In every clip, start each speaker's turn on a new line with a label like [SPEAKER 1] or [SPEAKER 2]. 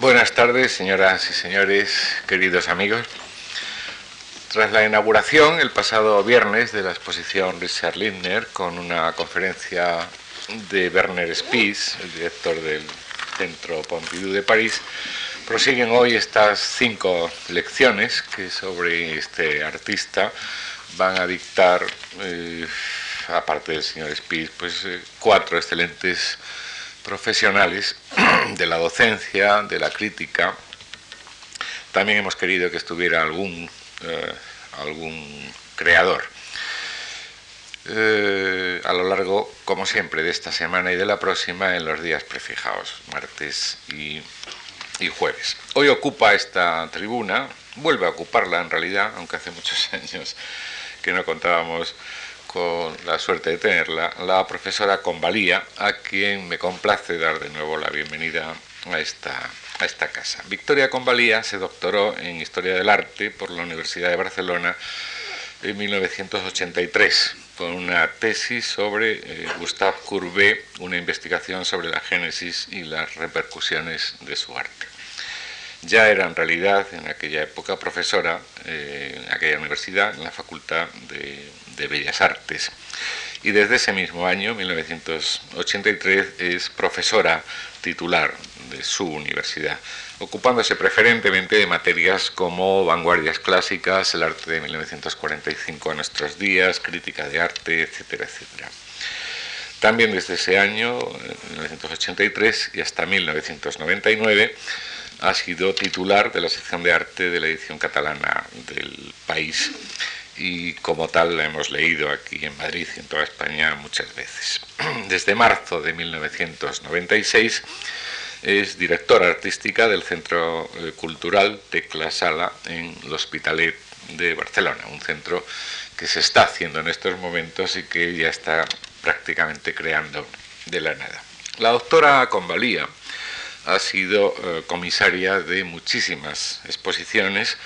[SPEAKER 1] Buenas tardes, señoras y señores, queridos amigos. Tras la inauguración el pasado viernes de la exposición Richard Lindner con una conferencia de Werner Spies, el director del Centro Pompidou de París, prosiguen hoy estas cinco lecciones que sobre este artista van a dictar, eh, aparte del señor Spies, pues eh, cuatro excelentes profesionales de la docencia, de la crítica. También hemos querido que estuviera algún, eh, algún creador. Eh, a lo largo, como siempre, de esta semana y de la próxima en los días prefijados, martes y, y jueves. Hoy ocupa esta tribuna, vuelve a ocuparla en realidad, aunque hace muchos años que no contábamos con la suerte de tenerla, la profesora Convalía, a quien me complace dar de nuevo la bienvenida a esta, a esta casa. Victoria Convalía se doctoró en Historia del Arte por la Universidad de Barcelona en 1983 con una tesis sobre eh, Gustave Courbet, una investigación sobre la génesis y las repercusiones de su arte. Ya era en realidad en aquella época profesora eh, en aquella universidad, en la Facultad de de Bellas Artes. Y desde ese mismo año, 1983, es profesora titular de su universidad, ocupándose preferentemente de materias como vanguardias clásicas, el arte de 1945 a nuestros días, crítica de arte, etcétera, etcétera. También desde ese año, 1983 y hasta 1999, ha sido titular de la sección de arte de la edición catalana del país y como tal la hemos leído aquí en Madrid y en toda España muchas veces. Desde marzo de 1996 es directora artística del Centro eh, Cultural Tecla Sala en el Hospitalet de Barcelona, un centro que se está haciendo en estos momentos y que ya está prácticamente creando de la nada. La doctora Convalía ha sido eh, comisaria de muchísimas exposiciones,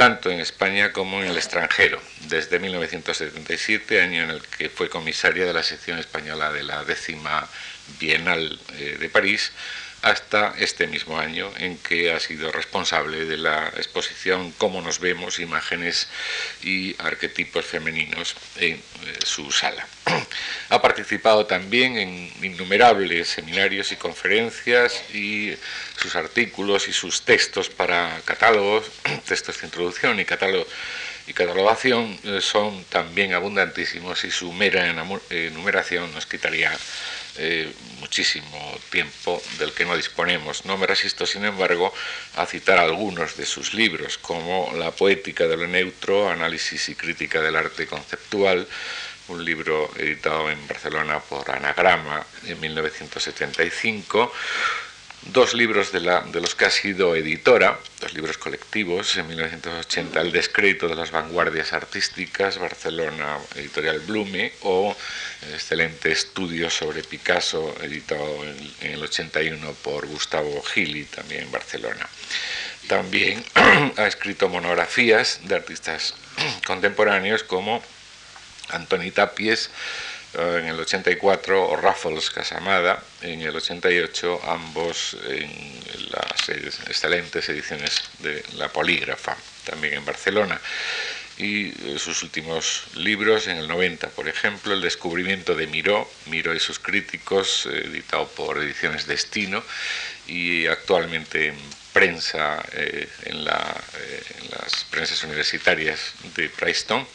[SPEAKER 1] tanto en España como en el extranjero, desde 1977, año en el que fue comisaria de la sección española de la décima Bienal eh, de París, hasta este mismo año en que ha sido responsable de la exposición Cómo nos vemos, imágenes y arquetipos femeninos en eh, su sala. Ha participado también en innumerables seminarios y conferencias y sus artículos y sus textos para catálogos, textos de introducción y catálogo y catalogación eh, son también abundantísimos y su mera enumeración nos quitaría eh, muchísimo tiempo del que no disponemos. No me resisto, sin embargo, a citar algunos de sus libros, como La poética de lo neutro, Análisis y crítica del arte conceptual, un libro editado en Barcelona por Anagrama en 1975, dos libros de, la, de, los que ha sido editora, dos libros colectivos, en 1980 El descrédito de las vanguardias artísticas, Barcelona Editorial Blume, o el excelente estudio sobre Picasso, editado en, en el 81 por Gustavo Gili, también en Barcelona. También ha escrito monografías de artistas contemporáneos como Antoni Tapies, en el 84 o Raffles Casamada en el 88, ambos en las excelentes ediciones de La Polígrafa, también en Barcelona. Y eh, sus últimos libros, en el 90, por ejemplo, El descubrimiento de Miró, Miró y sus críticos, editado por Ediciones Destino, y actualmente en prensa, eh, en, la, en, las prensas universitarias de Princeton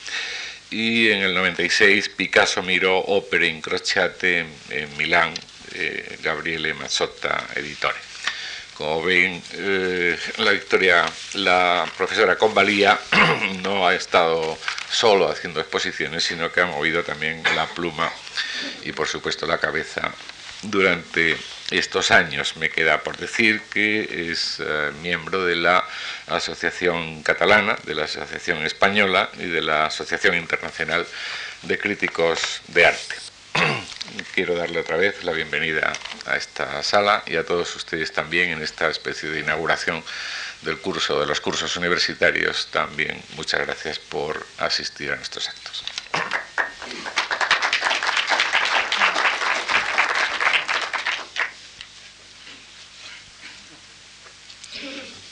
[SPEAKER 1] y en el 96 Picasso miró Opera Incrociate en, Milán, eh, Gabriele Mazzotta, editore. Como ven, eh, la Victoria, la profesora Convalía no ha estado solo haciendo exposiciones, sino que ha movido también la pluma y por supuesto la cabeza durante estos años. Me queda por decir que es eh, miembro de la Asociación Catalana, de la Asociación Española y de la Asociación Internacional de Críticos de Arte. Quiero darle otra vez la bienvenida a esta sala y a todos ustedes también en esta especie de inauguración del curso, de los cursos universitarios. También muchas gracias por asistir a nuestros actos.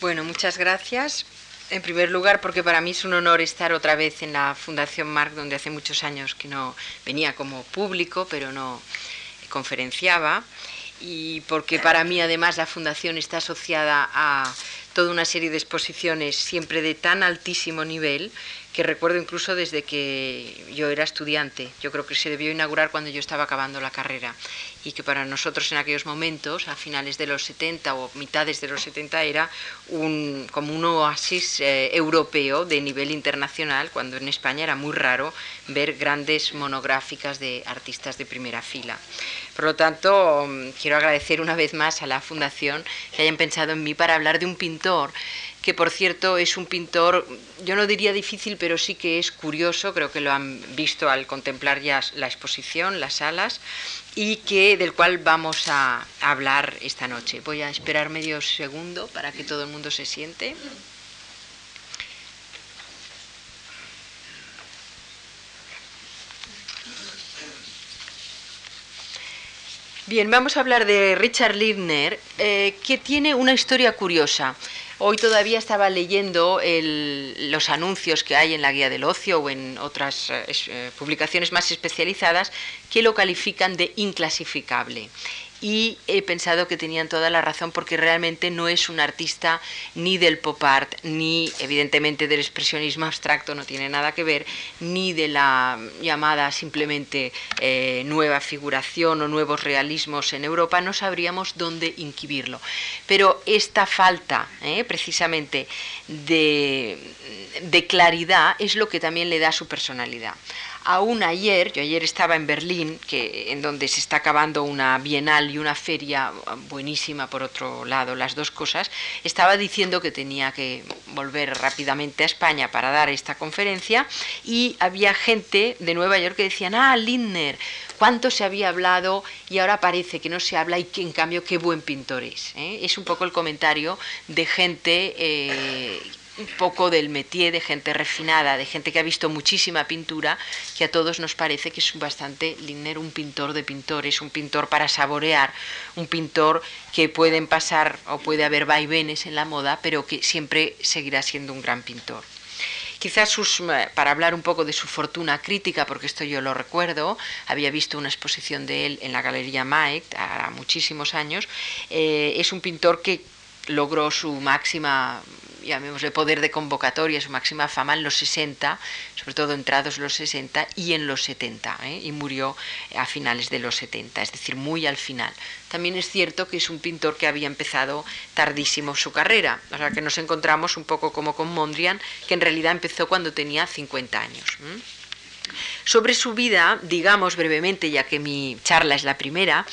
[SPEAKER 2] Bueno, muchas gracias. En primer lugar, porque para mí es un honor estar otra vez en la Fundación Marc, donde hace muchos años que no venía como público, pero no conferenciaba. Y porque para mí, además, la Fundación está asociada a toda una serie de exposiciones siempre de tan altísimo nivel que recuerdo incluso desde que yo era estudiante. Yo creo que se debió inaugurar cuando yo estaba acabando la carrera y que para nosotros en aquellos momentos, a finales de los 70 o mitades de los 70, era un, como un oasis eh, europeo de nivel internacional, cuando en España era muy raro ver grandes monográficas de artistas de primera fila. Por lo tanto, mm, quiero agradecer una vez más a la Fundación que hayan pensado en mí para hablar de un pintor que por cierto es un pintor, yo no diría difícil, pero sí que es curioso, creo que lo han visto al contemplar ya la exposición, las salas, y que del cual vamos a hablar esta noche. Voy a esperar medio segundo para que todo el mundo se siente. Bien, vamos a hablar de Richard Lindner, eh, que tiene una historia curiosa. Hoy todavía estaba leyendo los anuncios que hay en la Guía del Ocio o en otras eh, eh, publicaciones más especializadas que lo califican de inclasificable y he pensado que tenían toda la razón porque realmente no es un artista ni del pop art, ni evidentemente del expresionismo abstracto, no tiene nada que ver, ni de la llamada simplemente eh, nueva figuración o nuevos realismos en Europa, no sabríamos dónde inquibirlo. Pero esta falta eh, precisamente de, de claridad es lo que también le da su personalidad. Aún ayer, yo ayer estaba en Berlín, que, en donde se está acabando una bienal y una feria buenísima por otro lado, las dos cosas, estaba diciendo que tenía que volver rápidamente a España para dar esta conferencia y había gente de Nueva York que decían, ah, Lindner, cuánto se había hablado y ahora parece que no se habla y que en cambio qué buen pintor es. ¿eh? Es un poco el comentario de gente... Eh, un poco del métier de gente refinada, de gente que ha visto muchísima pintura, que a todos nos parece que es bastante Lindner un pintor de pintores, un pintor para saborear, un pintor que pueden pasar o puede haber vaivenes en la moda, pero que siempre seguirá siendo un gran pintor. Quizás sus, eh, para hablar un poco de su fortuna crítica, porque esto yo lo recuerdo, había visto una exposición de él en la Galería Maek hará muchísimos años, eh, es un pintor que logró su máxima llamémosle poder de convocatoria, su máxima fama en los 60, sobre todo entrados los 60 y en los 70, ¿eh? y murió a finales de los 70, es decir, muy al final. También es cierto que es un pintor que había empezado tardísimo su carrera, o sea que nos encontramos un poco como con Mondrian, que en realidad empezó cuando tenía 50 años. Sobre su vida, digamos brevemente, ya que mi charla es la primera,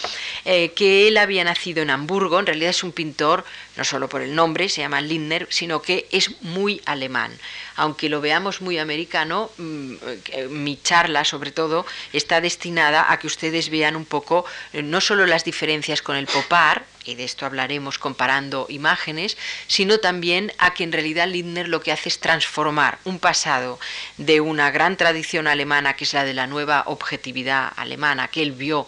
[SPEAKER 2] eh, que él había nacido en Hamburgo, en realidad es un pintor, no solo por el nombre, se llama Lindner, sino que es muy alemán. Aunque lo veamos muy americano, mm, eh, mi charla sobre todo está destinada a que ustedes vean un poco eh, no solo las diferencias con el popar, y de esto hablaremos comparando imágenes, sino también a que en realidad Lindner lo que hace es transformar un pasado de una gran tradición alemana, que es la de la nueva objetividad alemana, que él vio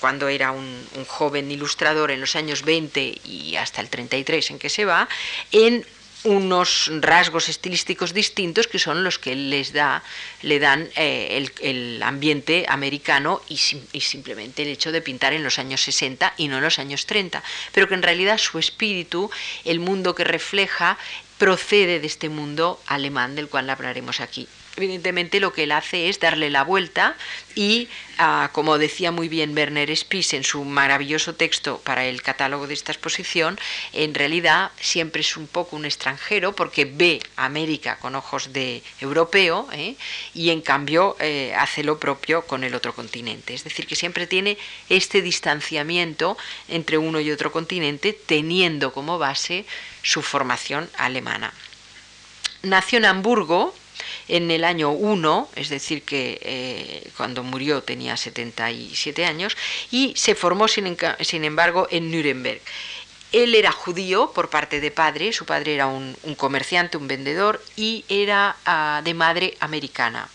[SPEAKER 2] cuando era un, un joven ilustrador en los años 20 y hasta el 33 en que se va, en unos rasgos estilísticos distintos que son los que les da, le dan eh, el, ambiente americano y, y, simplemente el hecho de pintar en los años 60 y no en los años 30, pero que en realidad su espíritu, el mundo que refleja, procede de este mundo alemán del cual hablaremos aquí evidentemente lo que él hace es darle la vuelta y, ah, como decía muy bien Werner Spies en su maravilloso texto para el catálogo de esta exposición, en realidad siempre es un poco un extranjero porque ve América con ojos de europeo ¿eh? y en cambio eh, hace lo propio con el otro continente. Es decir, que siempre tiene este distanciamiento entre uno y otro continente teniendo como base su formación alemana. Nació en Hamburgo, en el año 1, es decir, que eh, cuando murió tenía 77 años, y se formó, sin, sin embargo, en Nuremberg. Él era judío por parte de padre, su padre era un, comerciante, un vendedor, y era ah, de madre americana.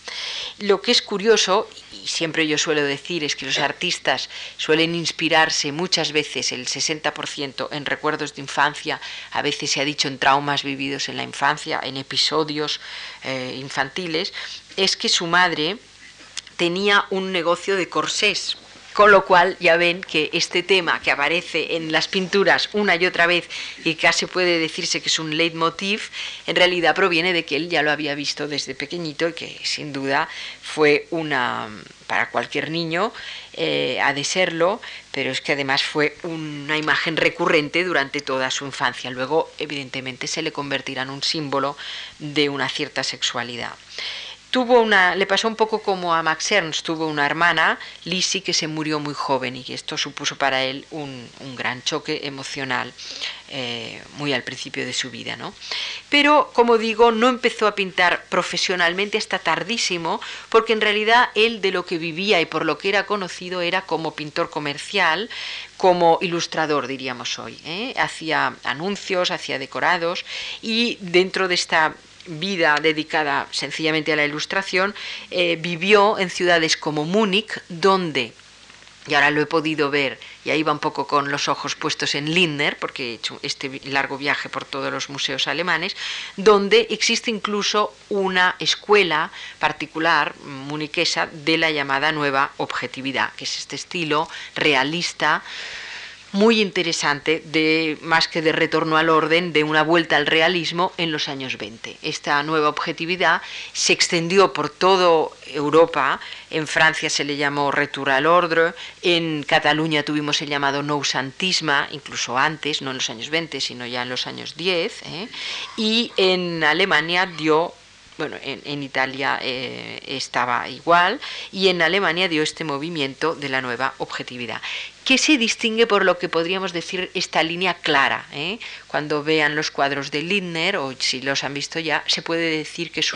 [SPEAKER 2] Lo que es curioso, y siempre yo suelo decir, es que los artistas suelen inspirarse muchas veces, el 60% en recuerdos de infancia, a veces se ha dicho en traumas vividos en la infancia, en episodios eh, infantiles, es que su madre tenía un negocio de corsés con lo cual ya ven que este tema que aparece en las pinturas una y otra vez y casi puede decirse que es un leitmotiv, en realidad proviene de que él ya lo había visto desde pequeñito y que sin duda fue una, para cualquier niño, eh, ha de serlo, pero es que además fue una imagen recurrente durante toda su infancia. Luego, evidentemente, se le convertirá en un símbolo de una cierta sexualidad. Tuvo una, le pasó un poco como a Max Ernst, tuvo una hermana, Lizzie, que se murió muy joven y esto supuso para él un, gran choque emocional eh, muy al principio de su vida. ¿no? Pero, como digo, no empezó a pintar profesionalmente hasta tardísimo, porque en realidad él de lo que vivía y por lo que era conocido era como pintor comercial, como ilustrador, diríamos hoy. ¿eh? Hacía anuncios, hacía decorados y dentro de esta vida dedicada sencillamente a la ilustración, eh, vivió en ciudades como Múnich, donde, y ahora lo he podido ver, y ahí va un poco con los ojos puestos en Lindner, porque he hecho este largo viaje por todos los museos alemanes, donde existe incluso una escuela particular muniquesa de la llamada nueva objetividad, que es este estilo realista, muy interesante, de, más que de retorno al orden, de una vuelta al realismo en los años 20. Esta nueva objetividad se extendió por toda Europa, en Francia se le llamó Retour à l'ordre, en Cataluña tuvimos el llamado noucentisme, incluso antes, no en los años 20, sino ya en los años 10, ¿eh? y en Alemania dio bueno, en, Italia eh, estaba igual y en Alemania dio este movimiento de la nueva objetividad que se distingue por lo que podríamos decir esta línea clara. ¿eh? Cuando vean los cuadros de Lindner, o si los han visto ya, se puede decir que es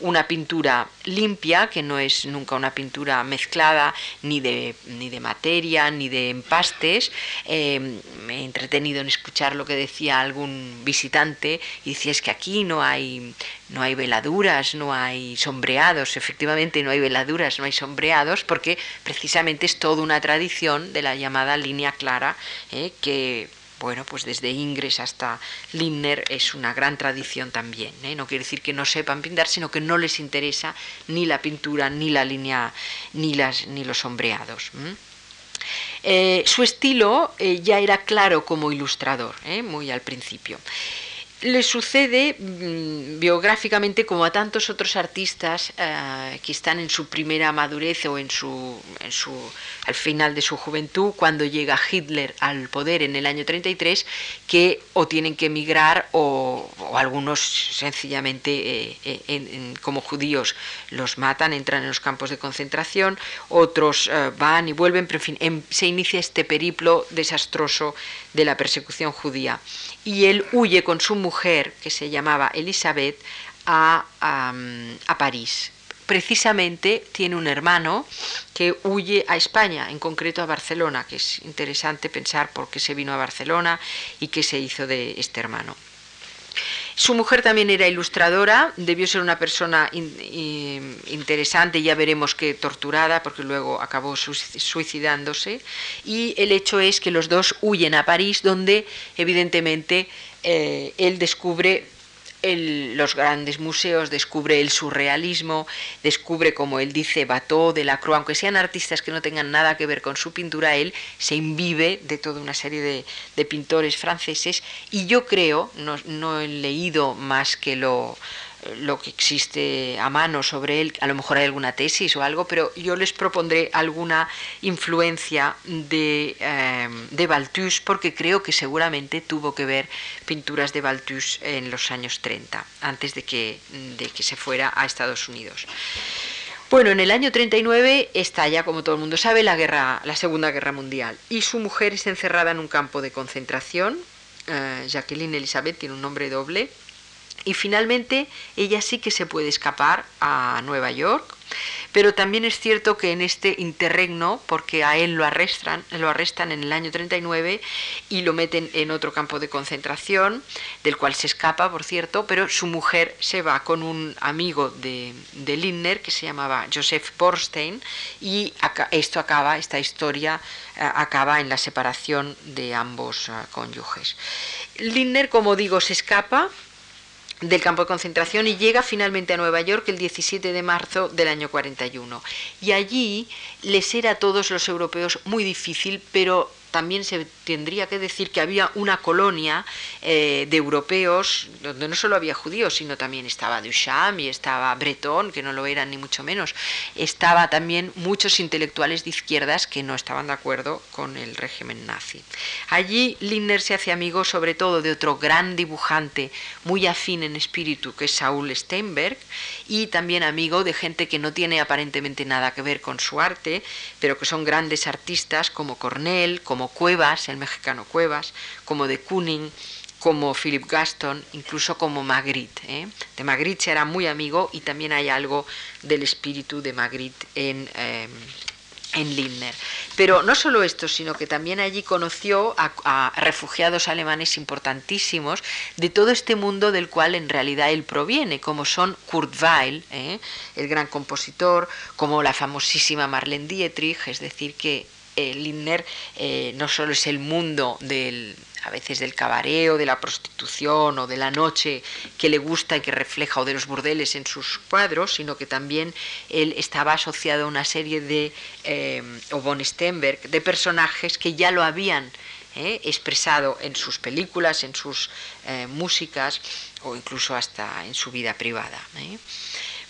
[SPEAKER 2] una pintura limpia, que no es nunca una pintura mezclada ni de, ni de materia, ni de empastes. Eh, me he entretenido en escuchar lo que decía algún visitante y decía es que aquí no hay, no hay veladuras, no hay sombreados. Efectivamente, no hay veladuras, no hay sombreados, porque precisamente es toda una tradición de la llamada línea clara, eh, que bueno, pues desde Ingres hasta Lindner es una gran tradición también. ¿eh? No quiere decir que no sepan pintar, sino que no les interesa ni la pintura, ni la línea, ni, las, ni los sombreados. Eh, su estilo ya era claro como ilustrador, muy al principio le sucede mm, biográficamente como a tantos otros artistas eh, que están en su primera madurez o en su, en su, al final de su juventud, cuando llega Hitler al poder en el año 33, que o tienen que emigrar o, algunos sencillamente eh, eh, como judíos los matan, entran en los campos de concentración, otros van y vuelven, pero en fin, em, se inicia este periplo desastroso de la persecución judía y él huye con su mujer, que se llamaba Elizabeth, a, a, París. Precisamente tiene un hermano que huye a España, en concreto a Barcelona, que es interesante pensar por qué se vino a Barcelona y qué se hizo de este hermano. Su mujer también era ilustradora, debió ser una persona interesante, ya veremos que torturada, porque luego acabó suicidándose. Y el hecho es que los dos huyen a París, donde evidentemente eh, él descubre los grandes museos, descubre el surrealismo, descubre, como él dice, Bateau, Delacroix, aunque sean artistas que no tengan nada que ver con su pintura, él se imbibe de toda una serie de, de pintores franceses. Y yo creo, no, no he leído más que lo lo que existe a mano sobre él, a lo mejor hay alguna tesis o algo, pero yo les propondré alguna influencia de, eh, de Balthus porque creo que seguramente tuvo que ver pinturas de Balthus en los años 30, antes de que, de que se fuera a Estados Unidos. Bueno, en el año 39 estalla, como todo el mundo sabe, la, guerra, la Segunda Guerra Mundial y su mujer es encerrada en un campo de concentración. Eh, Jacqueline Elizabeth tiene un nombre doble, y finalmente ella sí que se puede escapar a Nueva York, Pero también es cierto que en este interregno, porque a él lo arrestan, lo arrestan en el año 39 y lo meten en otro campo de concentración, del cual se escapa, por cierto, pero su mujer se va con un amigo de, de Lindner que se llamaba Joseph Borstein y esto acaba, esta historia eh, acaba en la separación de ambos eh, cónyuges. Lindner, como digo, se escapa del campo de concentración y llega finalmente a Nueva York el 17 de marzo del año 41. Y allí les era a todos los europeos muy difícil, pero también se tendría que decir que había una colonia eh, de europeos donde no solo había judíos, sino también estaba Duchamp y estaba Breton, que no lo eran ni mucho menos. Estaba también muchos intelectuales de izquierdas que no estaban de acuerdo con el régimen nazi. Allí Lindner se hace amigo sobre todo de otro gran dibujante muy afín en espíritu, que es Saul Steinberg, y también amigo de gente que no tiene aparentemente nada que ver con su arte, pero que son grandes artistas como Cornell, como Cuevas, el mexicano Cuevas, como de Kooning, como Philip Gaston, incluso como Magritte. ¿eh? De Magritte se era muy amigo y también hay algo del espíritu de Magritte en, eh, en Lindner. Pero no solo esto, sino que también allí conoció a, refugiados alemanes importantísimos de todo este mundo del cual en realidad él proviene, como son Kurt Weill, ¿eh? el gran compositor, como la famosísima Marlene Dietrich, es decir, que Lindner eh, no solo es el mundo del a veces del cabareo, de la prostitución o de la noche que le gusta y que refleja o de los burdeles en sus cuadros, sino que también él estaba asociado a una serie de, eh, o von Stenberg, de personajes que ya lo habían eh, expresado en sus películas, en sus músicas o incluso hasta en su vida privada.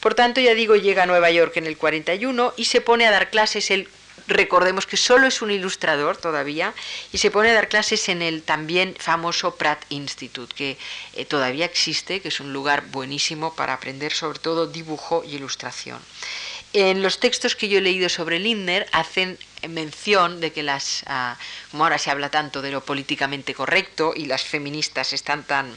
[SPEAKER 2] Por tanto, ya digo, llega a Nueva York en el 41 y se pone a dar clases el recordemos que solo es un ilustrador todavía y se pone a dar clases en el también famoso Pratt Institute, que eh, todavía existe, que es un lugar buenísimo para aprender sobre todo dibujo y ilustración. En los textos que yo he leído sobre Lindner hacen mención de que las, ah, como ahora se habla tanto de lo políticamente correcto y las feministas están tan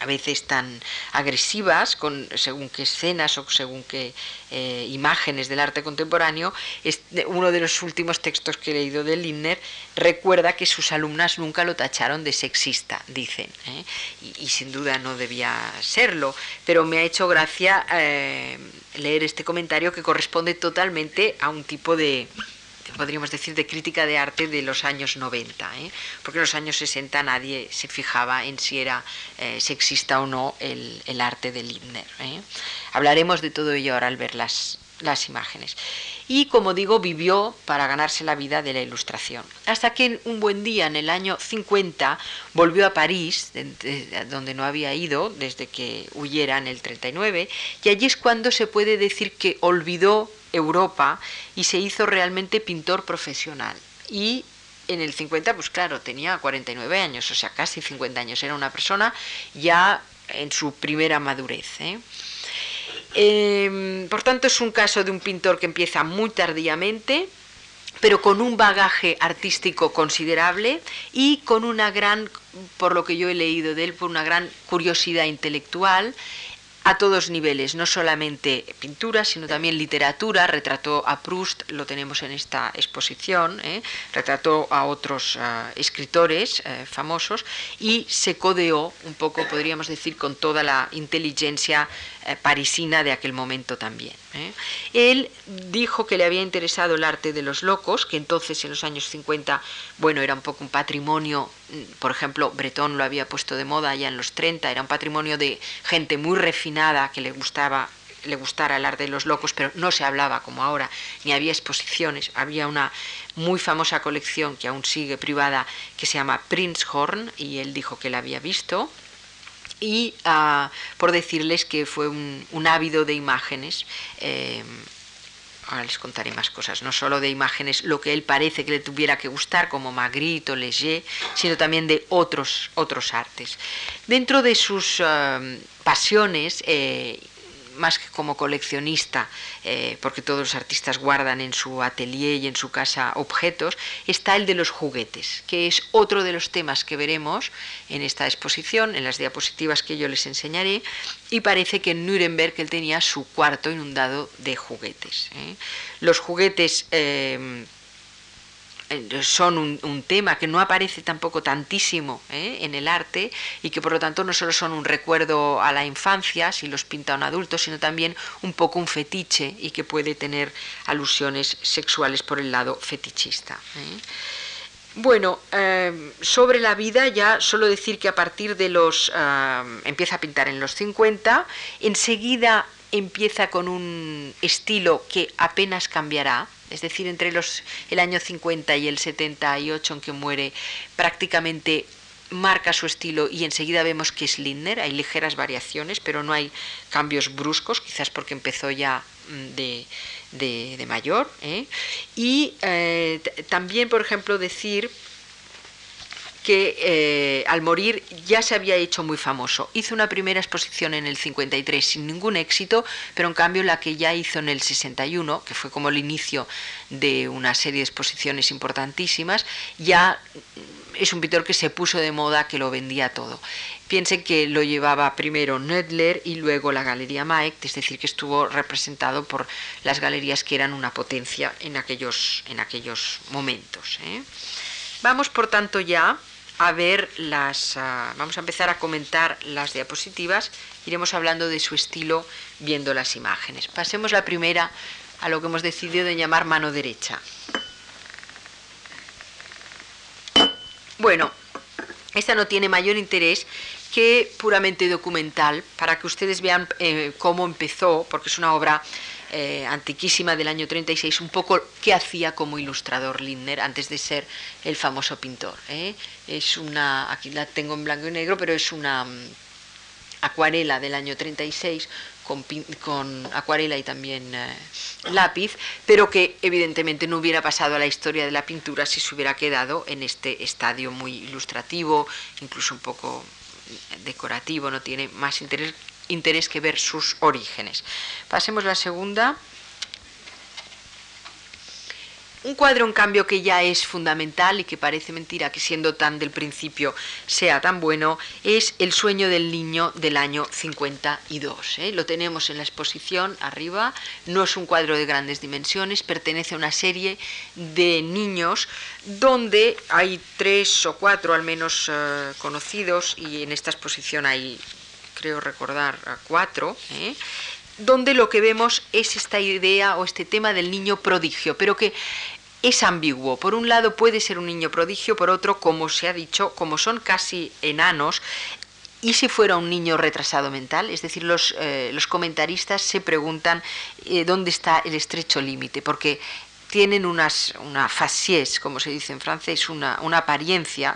[SPEAKER 2] a veces tan agresivas con según qué escenas o según qué eh, imágenes del arte contemporáneo, uno de los últimos textos que he leído de Lindner recuerda que sus alumnas nunca lo tacharon de sexista, dicen, ¿eh? y, sin duda no debía serlo, pero me ha hecho gracia eh, leer este comentario que corresponde totalmente a un tipo de, podríamos decir, de crítica de arte de los años 90, ¿eh? porque en los años 60 nadie se fijaba en si era eh, sexista o no el, arte de Lindner. ¿eh? Hablaremos de todo ello ahora al ver las, las imágenes. Y como digo, vivió para ganarse la vida de la ilustración. Hasta que un buen día, en el año 50, volvió a París, donde no había ido desde que huyera en el 39, y allí es cuando se puede decir que olvidó Europa y se hizo realmente pintor profesional. Y en el 50, pues claro, tenía 49 años, o sea, casi 50 años. Era una persona ya en su primera madurez. ¿eh? Em, por tanto, es un caso de un pintor que empieza muy tardíamente, pero con un bagaje artístico considerable y con una gran, por lo que yo he leído de él, por una gran curiosidad intelectual a todos niveles, no solamente pintura, sino también literatura. Retrató a Proust, lo tenemos en esta exposición, ¿eh? retrató a otros ah, escritores eh, famosos y se codeó un poco, podríamos decir, con toda la inteligencia eh, parisina de aquel momento también. ¿eh? Él dijo que le había interesado el arte de los locos, que entonces en los años 50, bueno, era un poco un patrimonio, mm, por ejemplo, Breton lo había puesto de moda ya en los 30, era un patrimonio de gente muy refinada que le gustaba le gustara el arte de los locos, pero no se hablaba como ahora, ni había exposiciones. Había una muy famosa colección que aún sigue privada que se llama Prinzhorn y él dijo que la había visto y ah, por decirles que fue un, ávido de imágenes. Eh, ahora les contaré más cosas, no solo de imágenes, lo que él parece que le tuviera que gustar, como Magritte o Léger, sino también de otros, otros artes. Dentro de sus ah, pasiones, eh, más que como coleccionista, eh, porque todos los artistas guardan en su atelier y en su casa objetos, está el de los juguetes, que es otro de los temas que veremos en esta exposición, en las diapositivas que yo les enseñaré, y parece que en Nuremberg él tenía su cuarto inundado de juguetes. ¿eh? Los juguetes eh, son un, tema que no aparece tampoco tantísimo ¿eh? en el arte y que por lo tanto no solo son un recuerdo a la infancia si los pinta un adulto, sino también un poco un fetiche y que puede tener alusiones sexuales por el lado fetichista. ¿eh? Bueno, eh, sobre la vida ya solo decir que a partir de los... empieza a pintar en los 50, enseguida empieza con un estilo que apenas cambiará, es decir, entre los, el año 50 y el 78 en que muere, prácticamente marca su estilo y enseguida vemos que es Lindner, hay ligeras variaciones, pero no hay cambios bruscos, quizás porque empezó ya mm, de, mayor. ¿eh? Y eh, también, por ejemplo, decir que eh, al morir ya se había hecho muy famoso. Hizo una primera exposición en el 53 sin ningún éxito, pero en cambio la que ya hizo en el 61, que fue como el inicio de una serie de exposiciones importantísimas, ya es un pintor que se puso de moda, que lo vendía todo. Piensen que lo llevaba primero Nödler y luego la Galería Maecht, es decir, que estuvo representado por las galerías que eran una potencia en aquellos, en aquellos momentos. ¿eh? Vamos, por tanto, ya a ver las... Ah, vamos a empezar a comentar las diapositivas. Iremos hablando de su estilo viendo las imágenes. Pasemos la primera a lo que hemos decidido de llamar mano derecha. Bueno, esta no tiene mayor interés que puramente documental, para que ustedes vean eh, cómo empezó, porque es una obra eh, antiquísima del año 36, un poco qué hacía como ilustrador Lindner antes de ser el famoso pintor. ¿eh? Es una, aquí la tengo en blanco y negro, pero es una mm, acuarela del año 36 con, con acuarela y también eh, lápiz, pero que evidentemente no hubiera pasado a la historia de la pintura si se hubiera quedado en este estadio muy ilustrativo, incluso un poco decorativo, no tiene más interés interés que ver sus orígenes. Pasemos a la segunda. Un cuadro, en cambio, que ya es fundamental y que parece mentira que siendo tan del principio sea tan bueno, es El sueño del niño del año 52. ¿eh? Lo tenemos en la exposición arriba. No es un cuadro de grandes dimensiones, pertenece a una serie de niños donde hay tres o cuatro al menos eh, conocidos y en esta exposición hay creo recordar, a cuatro, ¿eh? donde lo que vemos es esta idea o este tema del niño prodigio, pero que es ambiguo. Por un lado puede ser un niño prodigio, por otro, como se ha dicho, como son casi enanos, ¿Y si fuera un niño retrasado mental? Es decir, los, eh, los comentaristas se preguntan eh, dónde está el estrecho límite, porque tienen unas, una faciès, como se dice en francés, una, una apariencia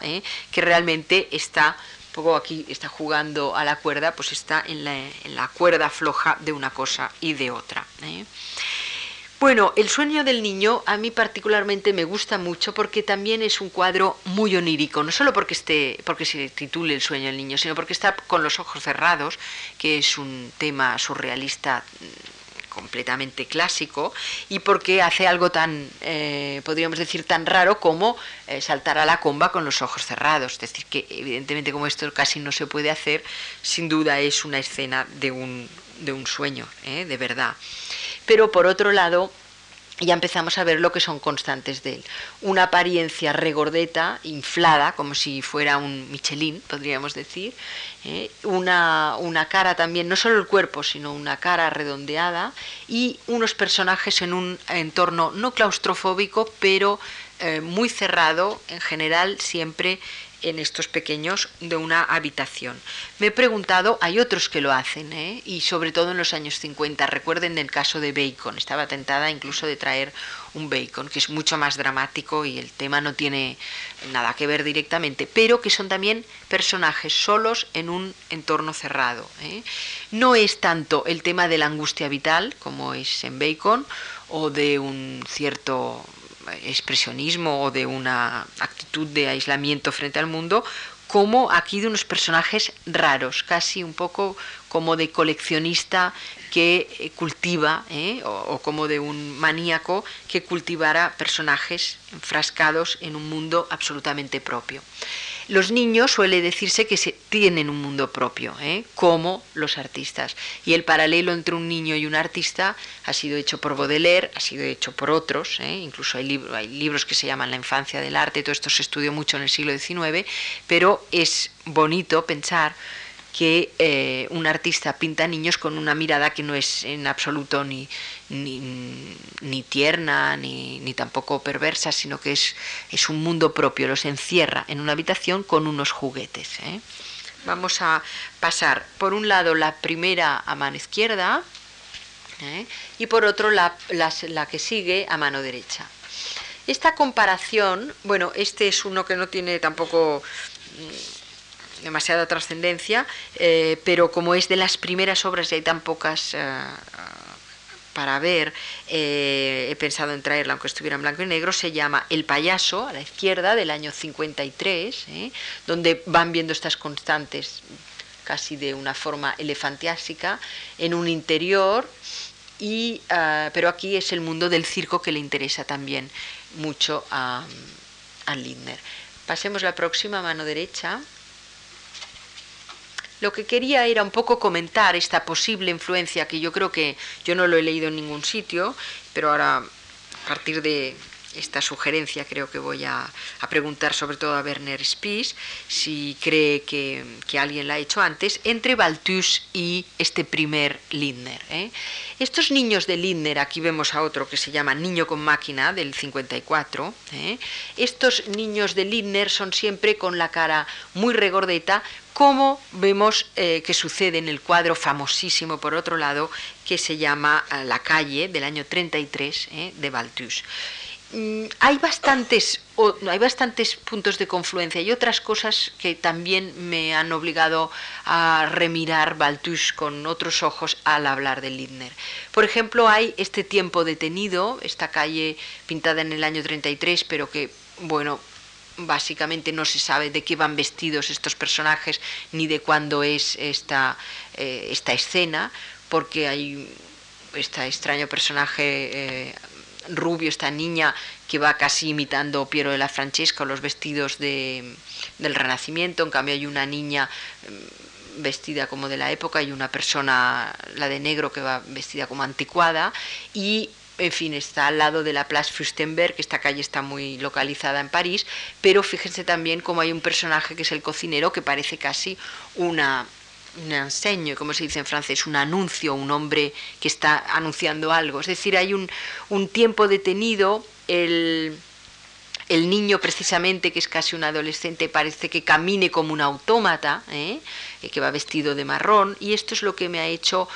[SPEAKER 2] que realmente está poco aquí está jugando a la cuerda, pues está en la, cuerda floja de una cosa y de otra. ¿eh? Bueno, El sueño del niño a mí particularmente me gusta mucho porque también es un cuadro muy onírico, no solo porque, esté, porque se titule El sueño del niño, sino porque está con los ojos cerrados, que es un tema surrealista completamente clásico y porque hace algo tan, eh, podríamos decir, tan raro como eh, saltar a la comba con los ojos cerrados. Es decir, que evidentemente como esto casi no se puede hacer, sin duda es una escena de un, de un sueño, ¿eh? de verdad. Pero por otro lado, ya empezamos a ver lo que son constantes de él. Una apariencia regordeta, inflada, como si fuera un Michelin, podríamos decir. ¿eh? Una, una, cara también, no solo el cuerpo, sino una cara redondeada. Y unos personajes en un entorno no claustrofóbico, pero eh, muy cerrado, en general siempre en estos pequeños de una habitación. Me he preguntado, hay otros que lo hacen, ¿eh? y sobre todo en los años 50. Recuerden el caso de Bacon, estaba tentada incluso de traer un Bacon, que es mucho más dramático y el tema no tiene nada que ver directamente, pero que son también personajes solos en un entorno cerrado. ¿eh? No es tanto el tema de la angustia vital, como es en Bacon, o de un cierto expresionismo o de una actitud de aislamiento frente al mundo, como aquí de unos personajes raros, casi un poco como de coleccionista que eh, cultiva, ¿eh? o, como de un maníaco que cultivara personajes enfrascados en un mundo absolutamente propio. Los niños suele decirse que se, tienen un mundo propio, ¿eh? como los artistas. Y el paralelo entre un niño y un artista ha sido hecho por Baudelaire, ha sido hecho por otros, ¿eh? incluso hay, hay libros que se llaman La infancia del arte, todo esto se estudió mucho en el siglo XIX, pero es bonito pensar que eh, un artista pinta niños con una mirada que no es en absoluto ni, ni, tierna ni, ni, tampoco perversa, sino que es, es, un mundo propio, los encierra en una habitación con unos juguetes. ¿eh? Vamos a pasar por un lado la primera a mano izquierda ¿eh? y por otro la, la que sigue a mano derecha. Esta comparación, bueno, este es uno que no tiene tampoco demasiada trascendencia, eh, pero como es de las primeras obras y hay tan pocas eh, para ver, eh, he pensado en traerla aunque estuviera en blanco y negro, se llama El payaso, a la izquierda, del año 53, donde van viendo estas constantes casi de una forma elefantiásica, en un interior, y, pero aquí es el mundo del circo que le interesa también mucho a, a Lindner. Pasemos la próxima mano derecha. Lo que quería era un poco comentar esta posible influencia que yo creo que yo no lo he leído en ningún sitio, pero ahora a partir de esta sugerencia creo que voy a, preguntar sobre todo a Werner Spies si cree que, alguien la ha hecho antes, entre Balthus y este primer Lindner. ¿eh? Estos niños de Lindner, aquí vemos a otro que se llama Niño con máquina del 54, ¿eh? estos niños de Lindner son siempre con la cara muy regordeta, como vemos eh, que sucede en el cuadro famosísimo, por otro lado, que se llama La calle del año 33 de Balthus. Mm, hay bastantes, hay bastantes puntos de confluencia y otras cosas que también me han obligado a remirar Balthus con otros ojos al hablar de Lindner. Por ejemplo, hay este tiempo detenido, esta calle pintada en el año 33, pero que, bueno, básicamente no se sabe de qué van vestidos estos personajes ni de cuándo es esta, eh, esta escena, porque hay este extraño personaje eh, rubio, esta niña que va casi imitando Piero de la Francesca, los vestidos de, del Renacimiento, en cambio hay una niña mm, vestida como de la época y una persona, la de negro, que va vestida como anticuada. Y en fin, está al lado de la Place Fürstenberg, que esta calle está muy localizada en París, pero fíjense también cómo hay un personaje que es el cocinero que parece casi una un enseño, como se dice en francés, un anuncio, un hombre que está anunciando algo. Es decir, hay un, un tiempo detenido, el, el, niño precisamente, que es casi un adolescente, parece que camine como un autómata, ¿eh? que va vestido de marrón, y esto es lo que me ha hecho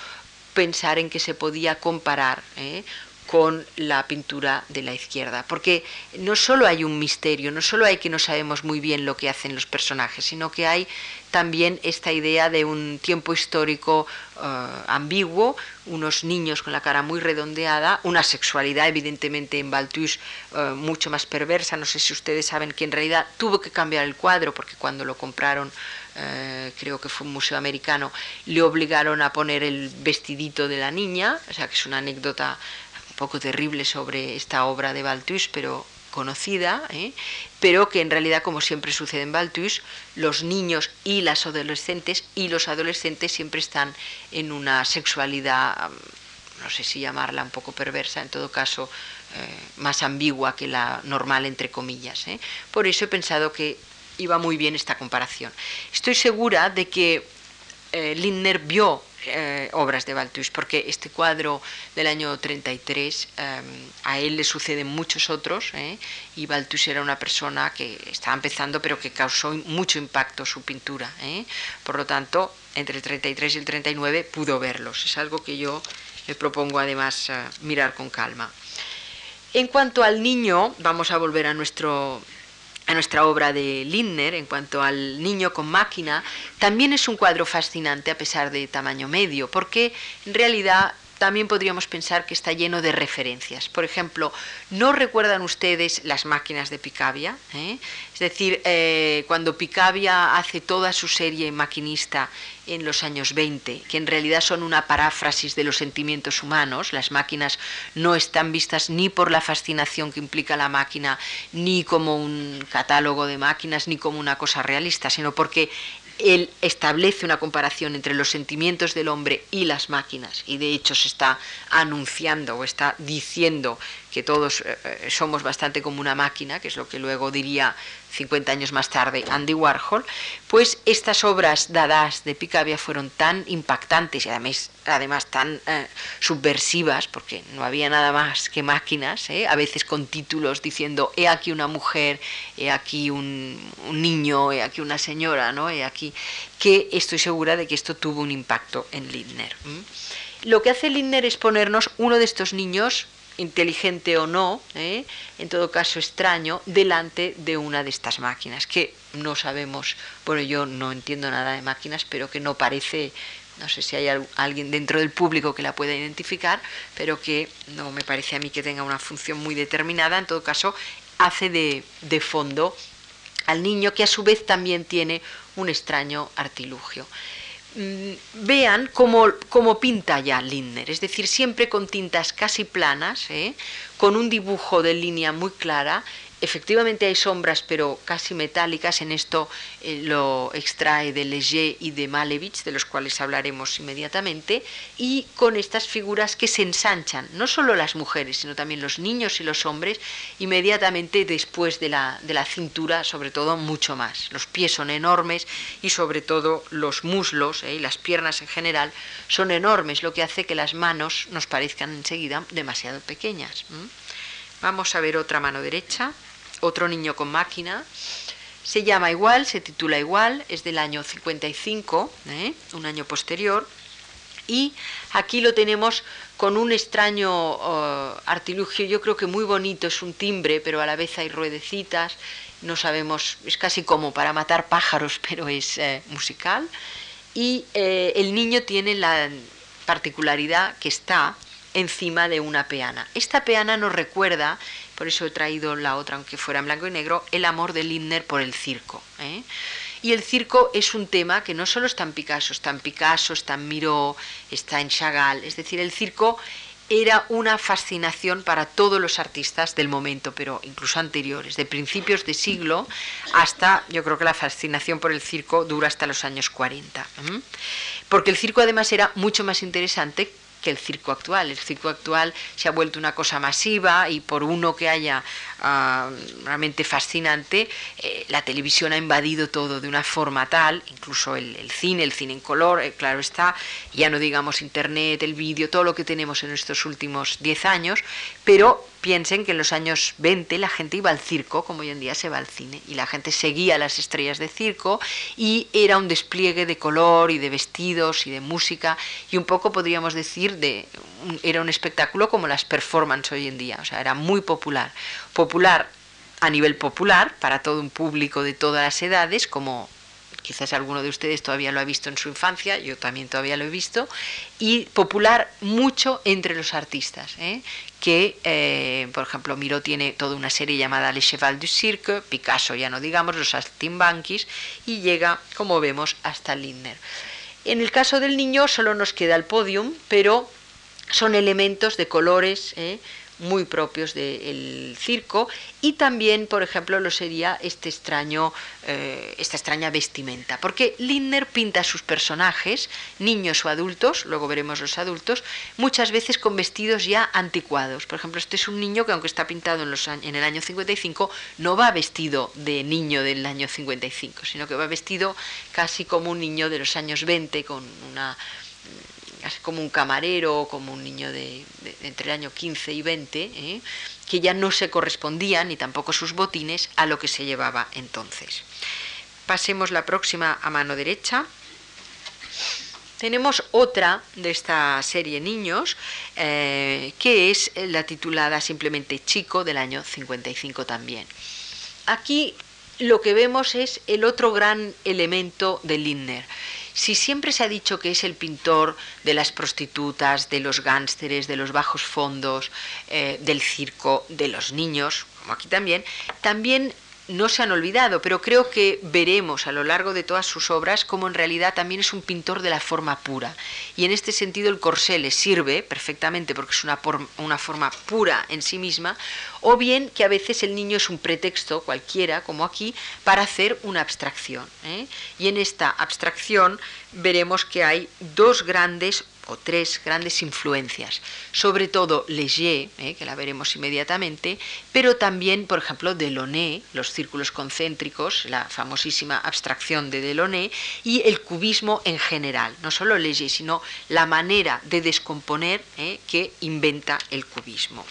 [SPEAKER 2] pensar en que se podía comparar ¿eh? Con la pintura de la izquierda, porque no solo hay un misterio, no solo hay que no sabemos muy bien lo que hacen los personajes, sino que hay también esta idea de un tiempo histórico eh, ambiguo, unos niños con la cara muy redondeada, una sexualidad evidentemente en Balthus eh, mucho más perversa, no sé si ustedes saben que en realidad tuvo que cambiar el cuadro porque cuando lo compraron eh, creo que fue un museo americano, le obligaron a poner el vestidito de la niña, o sea que es una anécdota poco terrible sobre esta obra de Balthus, pero conocida, ¿eh? pero que en realidad, como siempre sucede en Balthus, los niños y las adolescentes y los adolescentes siempre están en una sexualidad, no sé si llamarla un poco perversa, en todo caso eh, más ambigua que la normal, entre comillas. ¿eh? Por eso he pensado que iba muy bien esta comparación. Estoy segura de que Lindner vio eh, obras de Balthus, porque este cuadro del año 33 eh, a él le suceden muchos otros, eh, y Balthus era una persona que estaba empezando, pero que causó mucho impacto su pintura. Por lo tanto, entre el 33 y el 39 pudo verlos. Es algo que yo le propongo además mirar con calma. En cuanto al niño, vamos a volver a nuestro a nuestra obra de Lindner en cuanto al niño con máquina, también es un cuadro fascinante a pesar de tamaño medio, porque en realidad también podríamos pensar que está lleno de referencias. Por ejemplo, ¿no recuerdan ustedes las máquinas de Picabia? ¿Eh? Es decir, eh, cuando Picabia hace toda su serie maquinista en los años 20, que en realidad son una paráfrasis de los sentimientos humanos, las máquinas no están vistas ni por la fascinación que implica la máquina, ni como un catálogo de máquinas, ni como una cosa realista, sino porque él establece una comparación entre los sentimientos del hombre y las máquinas y de hecho se está anunciando o está diciendo que todos eh, eh, somos bastante como una máquina, que es lo que luego diría 50 años más tarde Andy Warhol, pues estas obras dadas de Picabia fueron tan impactantes y además, además tan eh, subversivas, porque no había nada más que máquinas, a veces con títulos diciendo, he aquí una mujer, he aquí un, niño, he aquí una señora, ¿no? he aquí, que estoy segura de que esto tuvo un impacto en Lindner. Lo que hace Lindner es ponernos uno de estos niños inteligente o no, ¿eh? en todo caso extraño, delante de una de estas máquinas, que no sabemos, bueno, yo no entiendo nada de máquinas, pero que no parece, no sé si hay alguien dentro del público que la pueda identificar, pero que no me parece a mí que tenga una función muy determinada, en todo caso, hace de, de fondo al niño que a su vez también tiene un extraño artilugio. Mm, vean cómo, pinta ya Lindner, es decir, siempre con tintas casi planas, ¿eh? con un dibujo de línea muy clara Efectivamente hay sombras, pero casi metálicas. En esto eh, lo extrae de Leger y de Malevich, de los cuales hablaremos inmediatamente, y con estas figuras que se ensanchan, no solo las mujeres, sino también los niños y los hombres, inmediatamente después de la, de la cintura, sobre todo mucho más. Los pies son enormes y sobre todo los muslos eh, y las piernas en general son enormes, lo que hace que las manos nos parezcan enseguida demasiado pequeñas. Vamos a ver otra mano derecha otro niño con máquina. Se llama igual, se titula igual, es del año 55, ¿eh? un año posterior. Y aquí lo tenemos con un extraño oh, artilugio, yo creo que muy bonito, es un timbre, pero a la vez hay ruedecitas, no sabemos, es casi como para matar pájaros, pero es eh, musical. Y eh, el niño tiene la particularidad que está encima de una peana. Esta peana nos recuerda por eso he traído la otra, aunque fuera en blanco y negro, el amor de Lindner por el circo. ¿eh? Y el circo es un tema que no solo está en Picasso, está en Picasso, está en Miró, está en Chagall, es decir, el circo era una fascinación para todos los artistas del momento, pero incluso anteriores, de principios de siglo hasta, yo creo que la fascinación por el circo dura hasta los años 40. Porque el circo además era mucho más interesante que el circo actual. El circo actual se ha vuelto una cosa masiva y por uno que haya ah, realmente fascinante, eh, la televisión ha invadido todo de una forma tal, incluso el, cine, el cine en color, eh, claro está, ya no digamos internet, el vídeo, todo lo que tenemos en estos últimos 10 años, pero piensen que en los años 20 la gente iba al circo, como hoy en día se va al cine, y la gente seguía las estrellas de circo y era un despliegue de color y de vestidos y de música y un poco podríamos decir de era un espectáculo como las performances hoy en día, o sea, era muy popular. Popular a nivel popular para todo un público de todas las edades, como quizás alguno de ustedes todavía lo ha visto en su infancia, yo también todavía lo he visto, y popular mucho entre los artistas, ¿eh? que, eh, por ejemplo, Miró tiene toda una serie llamada Le Cheval du Cirque, Picasso ya no digamos, los Saltimbanquis, y llega, como vemos, hasta Lindner. En el caso del niño solo nos queda el podium, pero son elementos de colores, ¿eh? Muy propios del circo y también, por ejemplo, lo sería este extraño, eh, esta extraña vestimenta, porque Lindner pinta a sus personajes, niños o adultos, luego veremos los adultos, muchas veces con vestidos ya anticuados. Por ejemplo, este es un niño que aunque está pintado en, los, en el año 55, no va vestido de niño del año 55, sino que va vestido casi como un niño de los años 20, con una como un camarero o como un niño de, entre el año 15 y 20, ¿eh? que ya no se correspondían, ni tampoco sus botines, a lo que se llevaba entonces. Pasemos la próxima a mano derecha. Tenemos otra de esta serie Niños, eh, que es la titulada simplemente Chico del año 55 también. Aquí lo que vemos es el otro gran elemento de Lindner si siempre se ha dicho que es el pintor de las prostitutas, de los gánsteres, de los bajos fondos, eh, del circo, de los niños, como aquí también, también no se han olvidado, pero creo que veremos a lo largo de todas sus obras cómo en realidad también es un pintor de la forma pura. Y en este sentido el corsé le sirve perfectamente porque es una, una forma pura en sí misma, o bien que a veces el niño es un pretexto cualquiera, como aquí, para hacer una abstracción. ¿eh? Y en esta abstracción veremos que hay dos grandes o tres grandes influencias, sobre todo Léger, eh, que la veremos inmediatamente, pero también, por ejemplo, Delaunay, los círculos concéntricos, la famosísima abstracción de Delaunay, y el cubismo en general, no solo Léger, sino la manera de descomponer eh, que inventa el cubismo.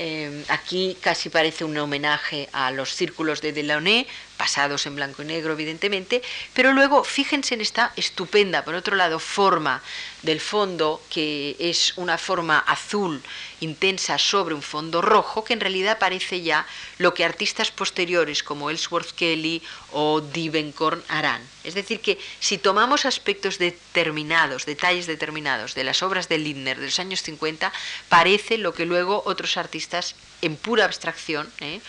[SPEAKER 2] Eh, aquí casi parece un homenaje a los círculos de Delaunay, pasados en blanco y negro, evidentemente, pero luego fíjense en esta estupenda, por otro lado, forma del fondo, que es una forma azul intensa sobre un fondo rojo, que en realidad parece ya lo que artistas posteriores como Ellsworth Kelly o Divenkorn harán. Es decir, que si tomamos aspectos determinados, detalles determinados de las obras de Lindner de los años 50, parece lo que luego otros artistas en pura abstracción, ¿eh?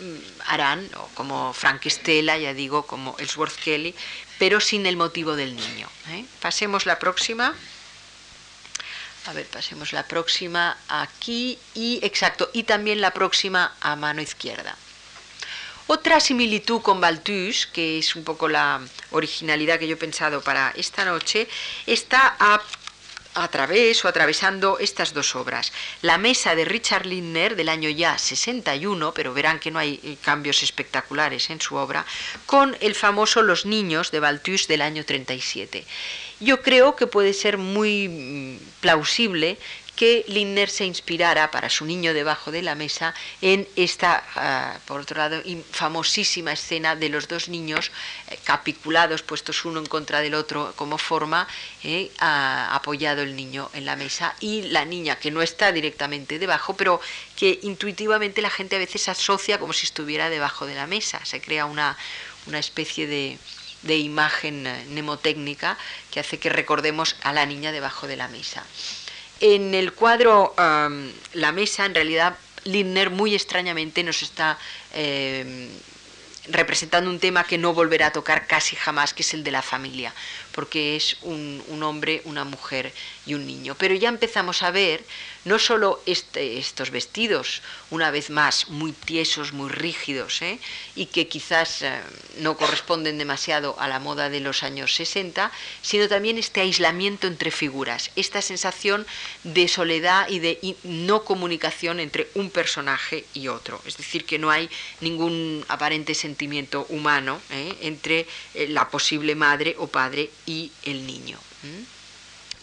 [SPEAKER 2] Mm, harán, como Frank Stella, ya digo, como Ellsworth Kelly, pero sin el motivo del niño. ¿eh? Pasemos la próxima. A ver, pasemos la próxima aquí y exacto, y también la próxima a mano izquierda. Otra similitud con Balthus, que es un poco la originalidad que yo he pensado para esta noche, está a a través o atravesando estas dos obras. La mesa de Richard Lindner del año ya 61, pero verán que no hay eh, cambios espectaculares en su obra, con el famoso Los niños de Balthus del año 37. Yo creo que puede ser muy mm, plausible que Lindner se inspirara para su niño debajo de la mesa en esta, ah, por otro lado, famosísima escena de los dos niños eh, capiculados, puestos uno en contra del otro como forma, eh, apoyado el niño en la mesa y la niña que no está directamente debajo, pero que intuitivamente la gente a veces asocia como si estuviera debajo de la mesa. Se crea una, una especie de, de imagen eh, mnemotécnica que hace que recordemos a la niña debajo de la mesa. En el cuadro La Mesa, en realidad, Lindner muy extrañamente nos está em, representando un tema que no volverá a tocar casi jamás, que es el de la familia, porque es un hombre, una mujer y un niño. Pero ya empezamos a ver no solo este, estos vestidos, una vez más, muy tiesos, muy rígidos, ¿eh? y que quizás eh, no corresponden demasiado a la moda de los años 60, sino también este aislamiento entre figuras, esta sensación de soledad y de no comunicación entre un personaje y otro. Es decir, que no hay ningún aparente sentimiento humano ¿eh? entre la posible madre o padre y el niño.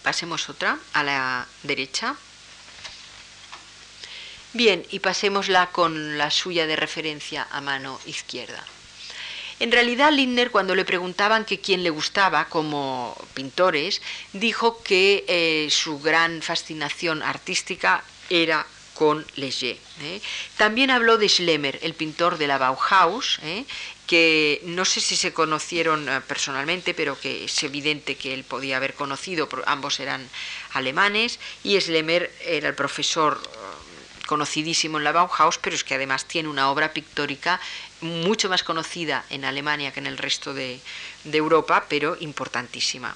[SPEAKER 2] Pasemos otra a la derecha. Bien, y pasémosla con la suya de referencia a mano izquierda. En realidad, Lindner, cuando le preguntaban que quién le gustaba como pintores, dijo que eh, su gran fascinación artística era con Léger. ¿eh? También habló de Schlemmer, el pintor de la Bauhaus, ¿eh? que no sé si se conocieron personalmente, pero que es evidente que él podía haber conocido, ambos eran alemanes, y Schlemmer era el profesor conocidísimo en la Bauhaus, pero es que además tiene una obra pictórica mucho más conocida en Alemania que en el resto de, Europa, pero importantísima.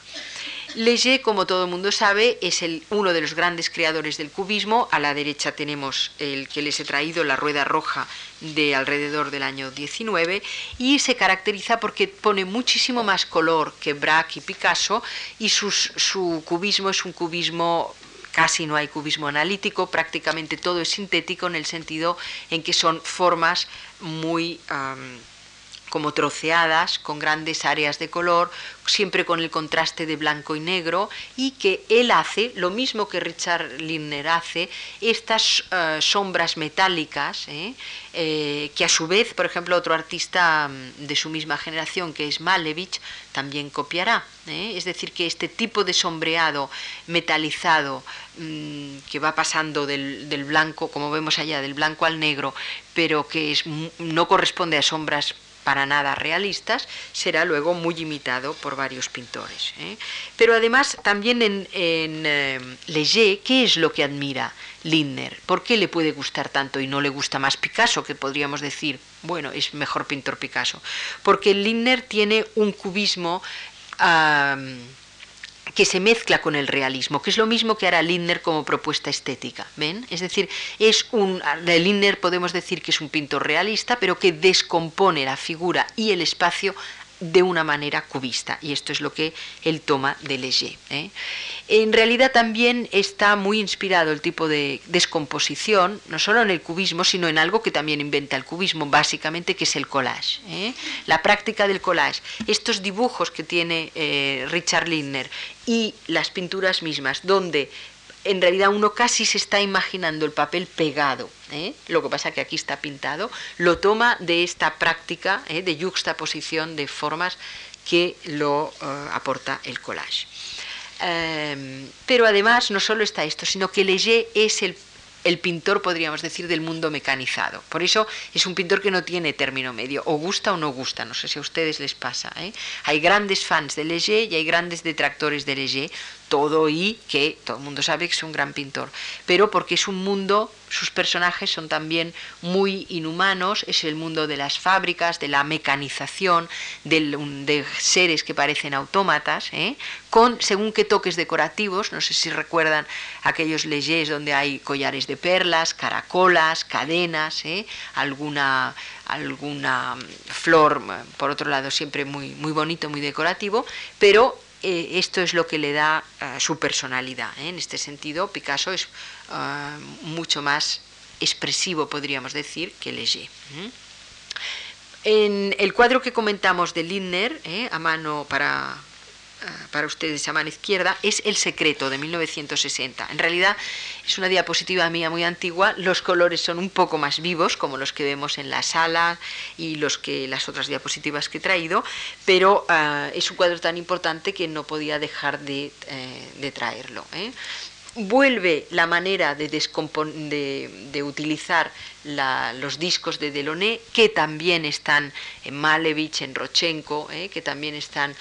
[SPEAKER 2] Léger, como todo el mundo sabe, es uno de los grandes creadores del cubismo. A la derecha tenemos el que les he traído, la rueda roja de alrededor del año 19, y se caracteriza porque pone muchísimo más color que Braque y Picasso, y su cubismo es un cubismo casi no hay cubismo analítico, prácticamente todo es sintético en el sentido en que son formas muy como troceadas, con grandes áreas de color, siempre con el contraste de blanco y negro, y que él hace, lo mismo que Richard Lindner hace, estas eh, sombras metálicas, ¿eh? Eh, que a su vez, por ejemplo, otro artista mm, de su misma generación, que es Malevich, también copiará. Es decir, que este tipo de sombreado metalizado mm, que va pasando del, blanco, como vemos allá, del blanco al negro, pero que es, no corresponde a sombras para nada realistas, será luego muy imitado por varios pintores. ¿eh? Pero además también en, en eh, Leger, ¿qué es lo que admira Lindner? ¿Por qué le puede gustar tanto y no le gusta más Picasso, que podríamos decir, bueno, es mejor pintor Picasso? Porque Lindner tiene un cubismo que se mezcla con el realismo, que es lo mismo que hará Lindner como propuesta estética, ¿ven? Es decir, es un Lindner podemos decir que es un pintor realista, pero que descompone la figura y el espacio de una manera cubista, y esto es lo que él toma de Leger. ¿eh? En realidad también está muy inspirado el tipo de descomposición, no solo en el cubismo, sino en algo que también inventa el cubismo, básicamente, que es el collage. ¿eh? La práctica del collage. Estos dibujos que tiene eh, Richard Lindner y las pinturas mismas, donde en realidad uno casi se está imaginando el papel pegado, ¿eh? lo que pasa que aquí está pintado, lo toma de esta práctica ¿eh? de juxtaposición de formas que lo eh, aporta el collage. Em, pero además no solo está esto, sino que Leger es el el pintor, podríamos decir, del mundo mecanizado. Por eso es un pintor que no tiene término medio, o gusta o no gusta, no sé si a ustedes les pasa. Hay grandes fans de Leger y hay grandes detractores de Leger, todo y que todo el mundo sabe que es un gran pintor, pero porque es un mundo, sus personajes son también muy inhumanos, es el mundo de las fábricas, de la mecanización, de, seres que parecen autómatas, ¿eh? con según qué toques decorativos, no sé si recuerdan aquellos leyes donde hay collares de perlas, caracolas, cadenas, ¿eh? alguna alguna flor, por otro lado siempre muy, muy bonito, muy decorativo, pero eh, esto es lo que le da eh, su personalidad. ¿eh? En este sentido, Picasso es mucho más expresivo, podríamos decir, que Leger. En el cuadro que comentamos de Lindner, a mano para para ustedes a mano izquierda es El secreto de 1960. En realidad es una diapositiva mía muy antigua, los colores son un poco más vivos como los que vemos en la sala y los que las otras diapositivas que he traído, pero ah, es un cuadro tan importante que no podía dejar de, eh, traerlo. ¿eh? vuelve la manera de, de, utilizar los discos de Delaunay, que también están en Malevich, en Rochenko, ¿eh? que también están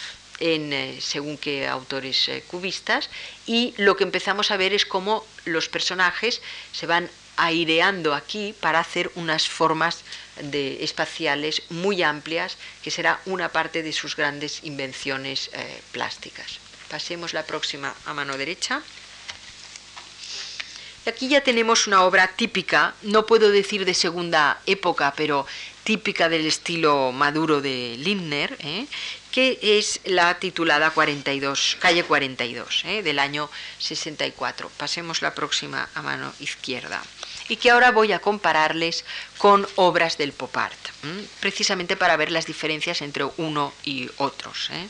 [SPEAKER 2] eh, según qué autores eh, cubistas y lo que empezamos a ver es cómo los personajes se van aireando aquí para hacer unas formas de, espaciales muy amplias que será una parte de sus grandes invenciones eh, plásticas. Pasemos la próxima a mano derecha. Y aquí ya tenemos una obra típica, no puedo decir de segunda época, pero típica del estilo maduro de Lindner, que es la titulada 42, calle 42, ¿eh? del año 64. Pasemos la próxima a mano izquierda. Y que ahora voy a compararles con obras del pop art, precisamente para ver las diferencias entre uno y otros. ¿eh?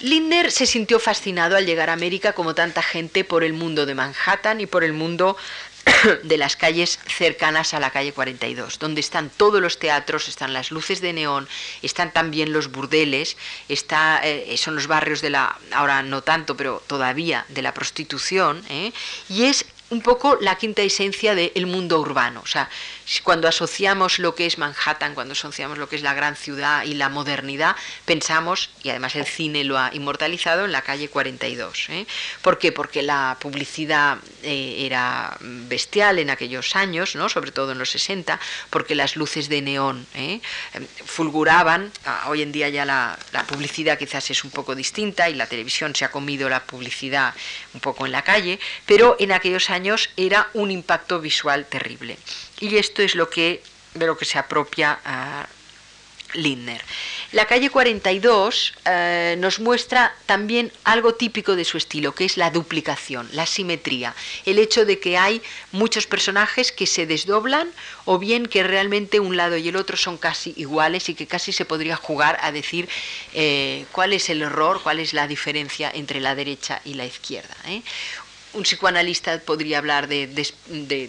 [SPEAKER 2] Lindner se sintió fascinado al llegar a América, como tanta gente, por el mundo de Manhattan y por el mundo de las calles cercanas a la calle 42, donde están todos los teatros, están las luces de neón, están también los burdeles, está, eh, son los barrios de la, ahora no tanto, pero todavía de la prostitución, ¿eh? y es un poco la quinta esencia del mundo urbano. O sea, cuando asociamos lo que es Manhattan, cuando asociamos lo que es la gran ciudad y la modernidad, pensamos, y además el cine lo ha inmortalizado, en la calle 42. ¿eh? ¿Por qué? Porque la publicidad eh, era bestial en aquellos años, ¿no? sobre todo en los 60, porque las luces de neón ¿eh? fulguraban. Ah, hoy en día ya la, la publicidad quizás es un poco distinta y la televisión se ha comido la publicidad un poco en la calle, pero en aquellos años era un impacto visual terrible. Y esto es lo que, de lo que se apropia a Lindner. La calle 42 eh, nos muestra también algo típico de su estilo, que es la duplicación, la simetría, el hecho de que hay muchos personajes que se desdoblan o bien que realmente un lado y el otro son casi iguales y que casi se podría jugar a decir eh, cuál es el error, cuál es la diferencia entre la derecha y la izquierda. ¿eh? Un psicoanalista podría hablar de,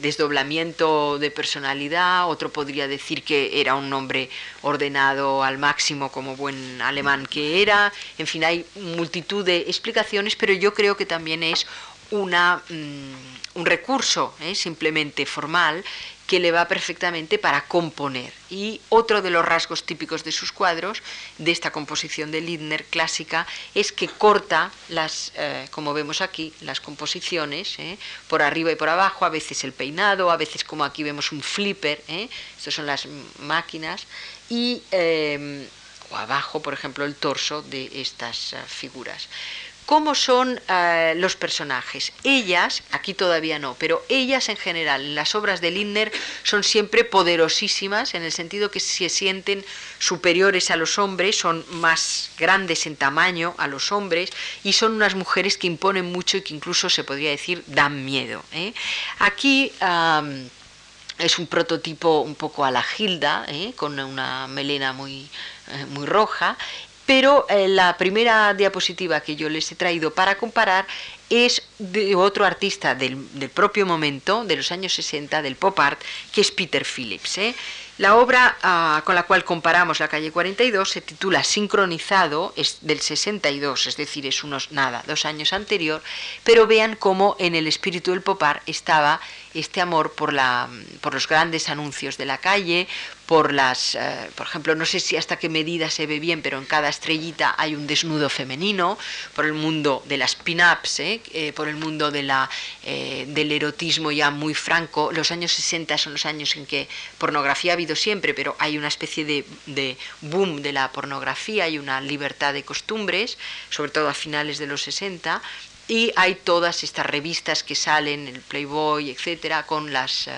[SPEAKER 2] desdoblamiento de personalidad, otro podría decir que era un hombre ordenado al máximo como buen alemán que era, en fin, hay multitud de explicaciones, pero yo creo que también es una, mm, un recurso ¿eh? simplemente formal que le va perfectamente para componer. Y otro de los rasgos típicos de sus cuadros, de esta composición de Lindner clásica, es que corta las, eh, como vemos aquí, las composiciones eh, por arriba y por abajo, a veces el peinado, a veces como aquí vemos un flipper, eh, estas son las máquinas, y o abajo, por ejemplo, el torso de estas figuras. ¿Cómo son eh, los personajes? Ellas, aquí todavía no, pero ellas en general, en las obras de Lindner, son siempre poderosísimas, en el sentido que se sienten superiores a los hombres, son más grandes en tamaño a los hombres y son unas mujeres que imponen mucho y que incluso se podría decir dan miedo. ¿eh? Aquí. es un prototipo un poco a la Gilda, ¿eh? con una melena muy, muy roja, pero eh, la primera diapositiva que yo les he traído para comparar es de otro artista del, propio momento, de los años 60, del pop art, que es Peter Phillips. ¿eh? La obra ah, con la cual comparamos la calle 42 se titula Sincronizado, es del 62, es decir, es unos nada, dos años anterior, pero vean cómo en el espíritu del pop art estaba este amor por, la, por los grandes anuncios de la calle, por las, eh, por ejemplo, no sé si hasta qué medida se ve bien, pero en cada estrellita hay un desnudo femenino, por el mundo de las pin-ups, ¿eh? Eh, por el mundo de la, del erotismo ya muy franco. Los años 60 son los años en que pornografía ha habido siempre, pero hay una especie de, de boom de la pornografía, hay una libertad de costumbres, sobre todo a finales de los 60, y hay todas estas revistas que salen, el Playboy, etcétera, con las, eh,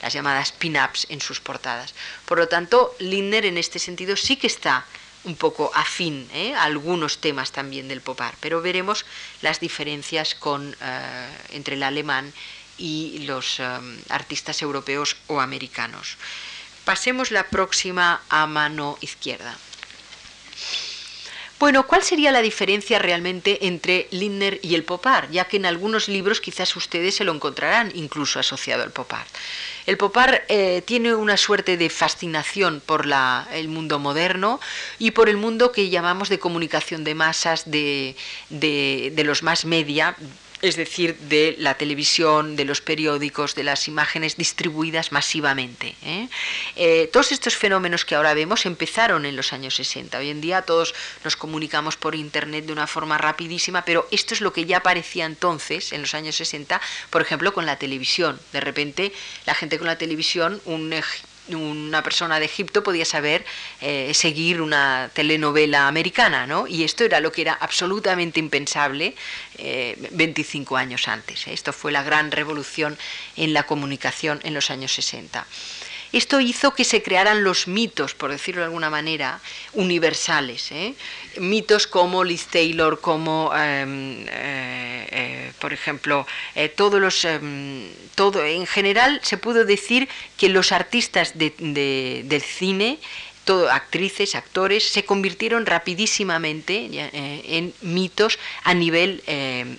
[SPEAKER 2] las llamadas pin-ups en sus portadas. Por lo tanto, Lindner en este sentido sí que está un poco afín ¿eh? a algunos temas también del popar, pero veremos las diferencias con, eh, entre el alemán y los artistas europeos o americanos. Pasemos la próxima a mano izquierda. Bueno, ¿cuál sería la diferencia realmente entre Lindner y el pop art? Ya que en algunos libros quizás ustedes se lo encontrarán incluso asociado al pop art. El pop art eh, tiene una suerte de fascinación por el mundo moderno y por el mundo que llamamos de comunicación de masas, de los más media, es decir, de la televisión, de los periódicos, de las imágenes distribuidas masivamente. ¿eh? Eh, todos estos fenómenos que ahora vemos empezaron en los años 60. Hoy en día todos nos comunicamos por Internet de una forma rapidísima, pero esto es lo que ya aparecía entonces, en los años 60, por ejemplo, con la televisión. De repente, la gente con la televisión, un una persona de Egipto podía saber eh, seguir una telenovela americana, ¿no? Y esto era lo que era absolutamente impensable 25 eh, años antes. ¿eh? Esto fue la gran revolución en la comunicación en los años 60. Esto hizo que se crearan los mitos, por decirlo de alguna manera, universales. ¿eh? Mitos como Liz Taylor, como, em, eh, eh, por ejemplo, todos los, em, todo, en general se pudo decir que los artistas del cine todo, actrices, actores, se convirtieron rapidísimamente en mitos a nivel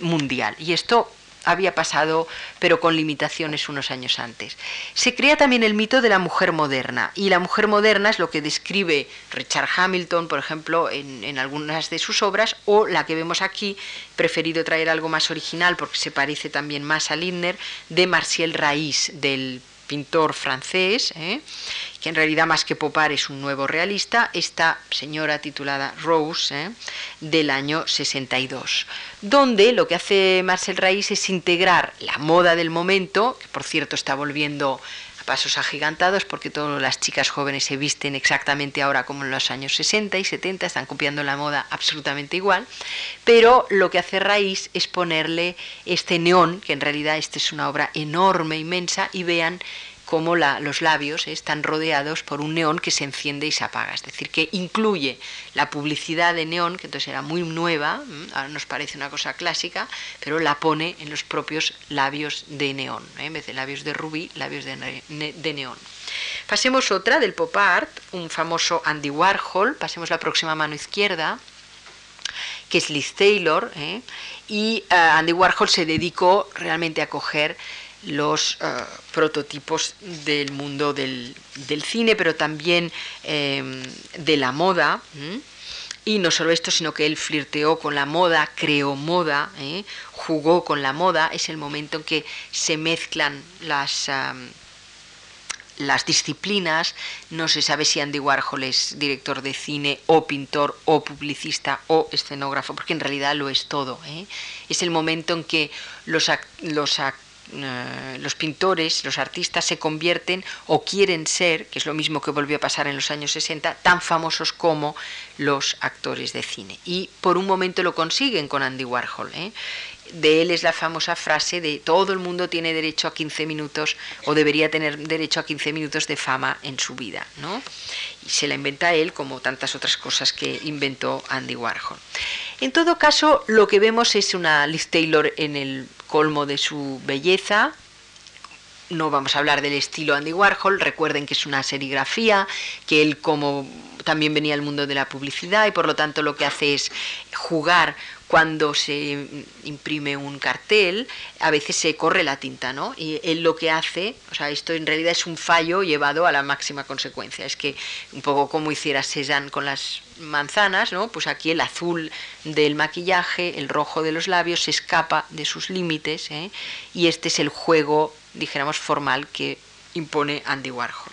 [SPEAKER 2] mundial. Y esto había pasado, pero con limitaciones unos años antes. Se crea también el mito de la mujer moderna, y la mujer moderna es lo que describe Richard Hamilton, por ejemplo, en, algunas de sus obras, o la que vemos aquí, preferido traer algo más original porque se parece también más a Lindner, de Martial Raís, del pintor francés, ¿eh? Que en realidad más que Popar es un nuevo realista, esta señora titulada Rose, ¿eh? del año 62, donde lo que hace Marcel Raís es integrar la moda del momento, que por cierto está volviendo a pasos agigantados porque todas las chicas jóvenes se visten exactamente ahora como en los años 60 y 70, están copiando la moda absolutamente igual, pero lo que hace Raís es ponerle este neón, que en realidad esta es una obra enorme, inmensa, y vean cómo los labios están rodeados por un neón que se enciende y se apaga. Es decir, que incluye la publicidad de neón, que entonces era muy nueva, ahora nos parece una cosa clásica, pero la pone en los propios labios de neón. ¿eh? En vez de labios de rubí, labios de, neón. Pasemos otra del pop art, un famoso Andy Warhol, pasemos la próxima mano izquierda, que es Liz Taylor, ¿eh? y eh, Andy Warhol se dedicó realmente a coger los eh, prototipos del mundo del, cine, pero también em, de la moda. Y no solo esto, sino que él flirteó con la moda, creó moda, ¿eh? jugó con la moda. Es el momento en que se mezclan las, las disciplinas, no se sabe si Andy Warhol es director de cine o pintor o publicista o escenógrafo, porque en realidad lo es todo. ¿eh? Es el momento en que los, los, eh, los pintores, los artistas se convierten o quieren ser, que es lo mismo que volvió a pasar en los años 60, tan famosos como los actores de cine. Y por un momento lo consiguen con Andy Warhol. ¿eh? de él es la famosa frase de todo el mundo tiene derecho a 15 minutos o debería tener derecho a 15 minutos de fama en su vida, ¿no? Y se la inventa él como tantas otras cosas que inventó Andy Warhol. En todo caso, lo que vemos es una Liz Taylor en el colmo de su belleza, no vamos a hablar del estilo Andy Warhol, recuerden que es una serigrafía, que él como también venía al mundo de la publicidad y por lo tanto lo que hace es jugar cuando se imprime un cartel, a veces se corre la tinta, ¿no? Y él lo que hace, o sea, esto en realidad es un fallo llevado a la máxima consecuencia. Es que un poco como hiciera Cézanne con las manzanas, ¿no? Pues aquí el azul del maquillaje, el rojo de los labios se escapa de sus límites, ¿eh? y este es el juego, dijéramos, formal que impone Andy Warhol.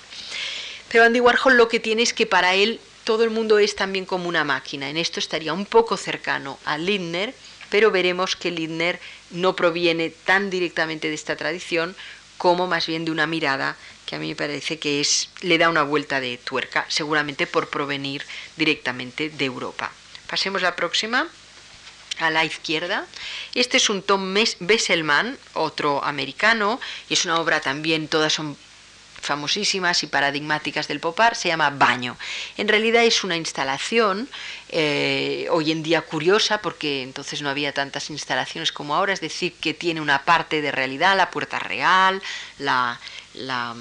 [SPEAKER 2] Pero Andy Warhol lo que tiene es que para él todo el mundo es también como una máquina. En esto estaría un poco cercano a Lindner, pero veremos que Lindner no proviene tan directamente de esta tradición como más bien de una mirada que a mí me parece que es le da una vuelta de tuerca, seguramente por provenir directamente de Europa. Pasemos la próxima a la izquierda. Este es un Tom Besselman, otro americano, y es una obra también, todas son famosísimas y paradigmáticas del pop art, se llama Baño. En realidad es una instalación eh, hoy en día curiosa porque entonces no había tantas instalaciones como ahora, es decir, que tiene una parte de realidad, la puerta real, la, la,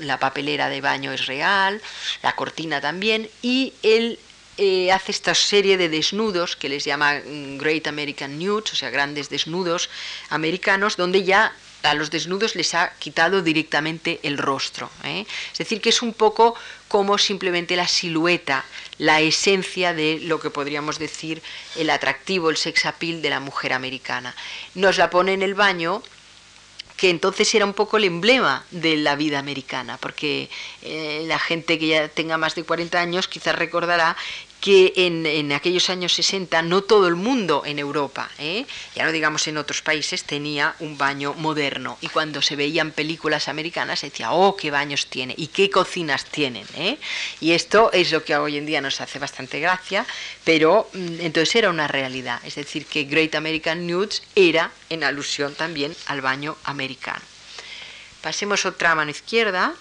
[SPEAKER 2] la papelera de baño es real, la cortina también, y él eh, hace esta serie de desnudos que les llama mm, Great American Nudes, o sea, grandes desnudos americanos, donde ya a los desnudos les ha quitado directamente el rostro. ¿eh? Es decir, que es un poco como simplemente la silueta, la esencia de lo que podríamos decir el atractivo, el sex appeal de la mujer americana. Nos la pone en el baño que entonces era un poco el emblema de la vida americana, porque eh, la gente que ya tenga más de 40 años quizás recordará que en, aquellos años 60 no todo el mundo en Europa, ¿eh? ya no digamos en otros países, tenía un baño moderno. Y cuando se veían películas americanas se decía, oh, qué baños tiene y qué cocinas tienen. ¿eh? Y esto es lo que hoy en día nos hace bastante gracia, pero mm, entonces era una realidad. Es decir, que Great American Nudes era en alusión también al baño americano. Pasemos otra mano izquierda.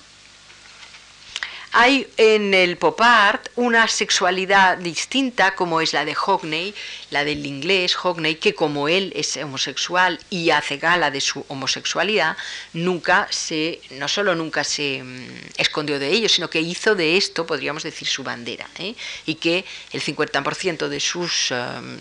[SPEAKER 2] Hay en el pop art una sexualidad distinta como es la de Hockney, la del inglés Hockney, que como él es homosexual y hace gala de su homosexualidad, nunca se, no solo nunca se mm, escondió de ello, sino que hizo de esto, podríamos decir, su bandera, ¿eh? y que el 50% de sus em,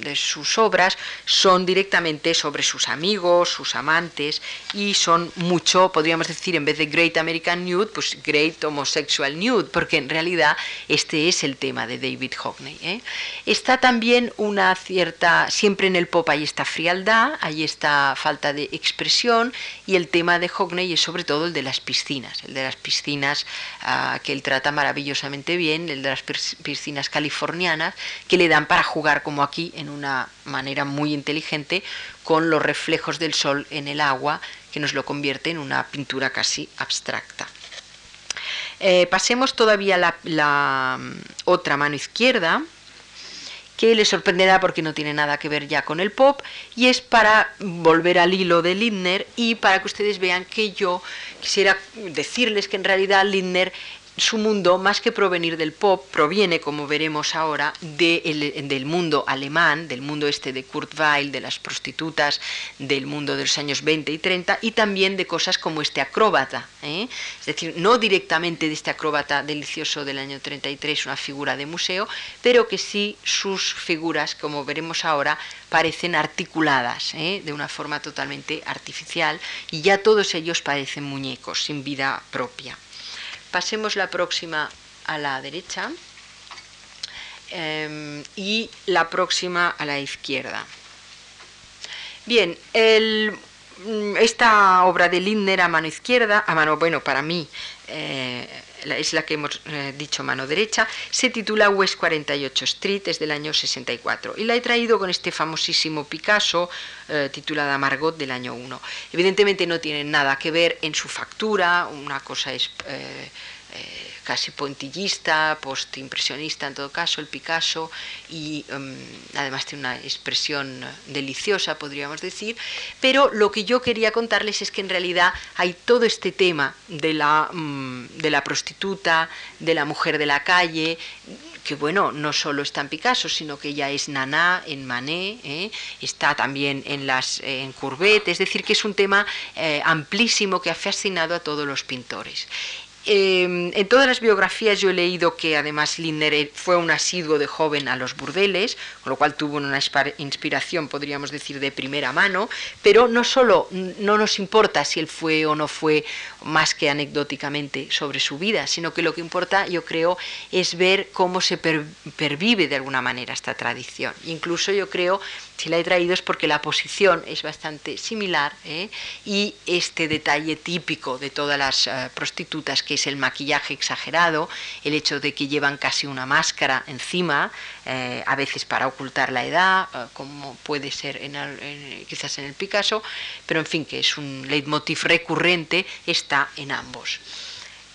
[SPEAKER 2] de sus obras son directamente sobre sus amigos, sus amantes y son mucho, podríamos decir, en vez de Great American Nude, pues Great Homosexual Nude, porque en realidad este es el tema de David Hockney. ¿eh? Está también una cierta, siempre en el pop hay esta frialdad, hay esta falta de expresión y el tema de Hockney es sobre todo el de las piscinas, el de las piscinas ah, que él trata maravillosamente bien, el de las piscinas californianas que le dan para jugar como aquí en una manera muy inteligente con los reflejos del sol en el agua que nos lo convierte en una pintura casi abstracta. Eh, pasemos todavía la, la mm, otra mano izquierda, que le sorprenderá porque no tiene nada que ver ya con el pop, y es para volver al hilo de Lindner y para que ustedes vean que yo quisiera decirles que en realidad Lindner su mundo, más que provenir del pop, proviene, como veremos ahora, del mundo alemán, del mundo este de Kurt Weill, de las prostitutas, del mundo de los años 20 y 30, y también de cosas como este acróbata. ¿eh? Es decir, no directamente de este acróbata delicioso del año 33, una figura de museo, pero que sí sus figuras, como veremos ahora, parecen articuladas ¿eh? de una forma totalmente artificial, y ya todos ellos parecen muñecos, sin vida propia. Pasemos la próxima a la derecha em, y la próxima a la izquierda. Bien, mm, esta obra de Lindner a mano izquierda, a mano, bueno, para mí, eh, es la que hemos eh, dicho mano derecha, se titula West 48 Street, es del año 64. Y la he traído con este famosísimo Picasso, eh, titulada Margot, del año 1. Evidentemente no tiene nada que ver en su factura, una cosa es casi pointillista, postimpresionista en todo caso, el Picasso, y em, además tiene una expresión deliciosa, podríamos decir, pero lo que yo quería contarles es que en realidad hay todo este tema de la, mm, de la prostituta, de la mujer de la calle, que bueno, no solo está en Picasso, sino que ya es Naná en Manet, ¿eh? está también en las en Courbet, es decir, que es un tema eh, amplísimo que ha fascinado a todos los pintores. Em, en todas las biografías yo he leído que además Lindner fue un asiduo de joven a los burdeles, con lo cual tuvo una inspiración, podríamos decir, de primera mano, pero no solo no nos importa si él fue o no fue más que anecdóticamente sobre su vida, sino que lo que importa, yo creo, es ver cómo se pervive de alguna manera esta tradición. Incluso yo creo si la he traído es porque la posición es bastante similar ¿eh? y este detalle típico de todas las eh, prostitutas, que es el maquillaje exagerado, el hecho de que llevan casi una máscara encima, eh, a veces para ocultar la edad, como puede ser quizás en el Picasso, pero en fin, que es un leitmotiv recurrente, está en ambos.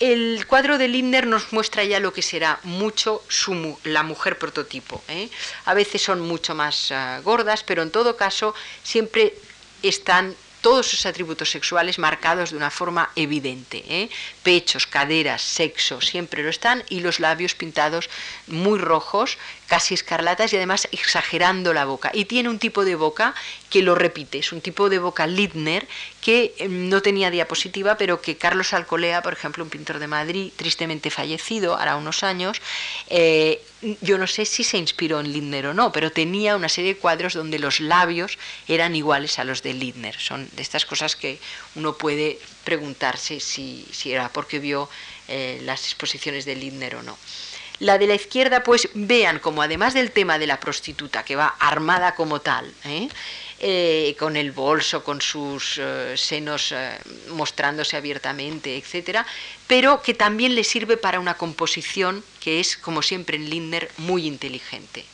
[SPEAKER 2] El cuadro de Lindner nos muestra ya lo que será mucho su, la mujer prototipo. ¿eh? A veces son mucho más ah, gordas, pero en todo caso siempre están todos sus atributos sexuales marcados de una forma evidente. ¿eh? Pechos, caderas, sexo, siempre lo están, y los labios pintados muy rojos, casi escarlatas y además exagerando la boca. Y tiene un tipo de boca que lo repite, es un tipo de boca Lidner que em, no tenía diapositiva, pero que Carlos Alcolea, por ejemplo, un pintor de Madrid, tristemente fallecido, hará unos años, eh, yo no sé si se inspiró en Lidner o no, pero tenía una serie de cuadros donde los labios eran iguales a los de Lidner. Son de estas cosas que uno puede preguntarse si, era porque vio eh, las exposiciones de Lidner o no. La de la izquierda, pues vean como además del tema de la prostituta, que va armada como tal, ¿eh? Eh, con el bolso, con sus eh, senos mostrándose abiertamente, etcétera, pero que también le sirve para una composición que es, como siempre en Lindner, muy inteligente.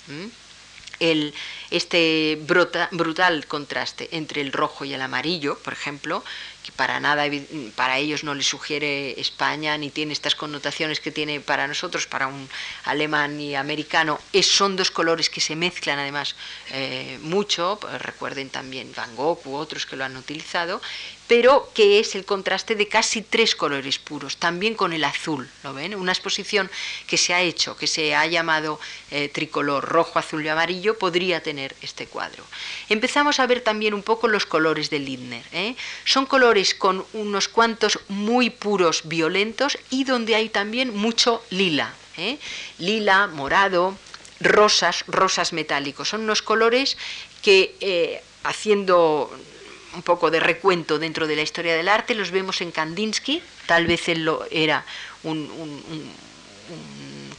[SPEAKER 2] El, este brutal contraste entre el rojo y el amarillo, por ejemplo, que para nada para ellos no les sugiere España ni tiene estas connotaciones que tiene para nosotros, para un alemán y americano, es, son dos colores que se mezclan además eh, mucho, pues recuerden también Van Gogh u otros que lo han utilizado, pero que es el contraste de casi tres colores puros, también con el azul, ¿lo ven? Una exposición que se ha hecho, que se ha llamado eh, tricolor rojo, azul y amarillo, podría tener este cuadro. Empezamos a ver también un poco los colores de Lindner. ¿eh? Son colores con unos cuantos muy puros, violentos y donde hay también mucho lila. ¿eh? Lila, morado, rosas, rosas metálicos. Son unos colores que haciendo un poco de recuento dentro de la historia del arte, los vemos en Kandinsky, tal vez él lo era un,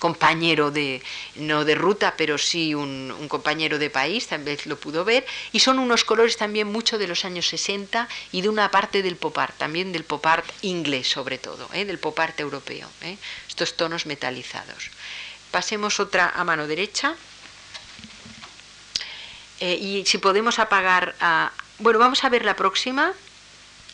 [SPEAKER 2] compañero de, no de ruta, pero sí un, compañero de país, tal vez lo pudo ver, y son unos colores también mucho de los años 60 y de una parte del pop art, también del pop art inglés sobre todo, ¿eh? del pop art europeo, ¿eh? estos tonos metalizados. Pasemos otra a mano derecha. Eh, y si podemos apagar a, bueno, vamos a ver la próxima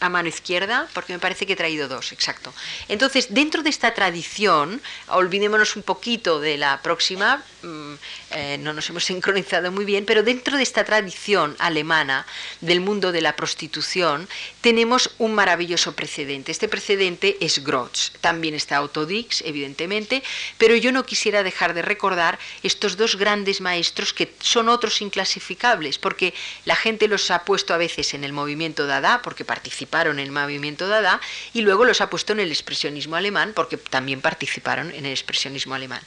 [SPEAKER 2] a mano izquierda, porque me parece que he traído dos, exacto. Entonces, dentro de esta tradición, olvidémonos un poquito de la próxima, mm, eh, no nos hemos sincronizado muy bien, pero dentro de esta tradición alemana del mundo de la prostitución, tenemos un maravilloso precedente. Este precedente es Grotz, también está Autodix, evidentemente, pero yo no quisiera dejar de recordar estos dos grandes maestros que son otros inclasificables, porque la gente los ha puesto a veces en el movimiento Dada, porque participan participaron en el movimiento Dada y luego los ha puesto en el expresionismo alemán porque también participaron en el expresionismo alemán.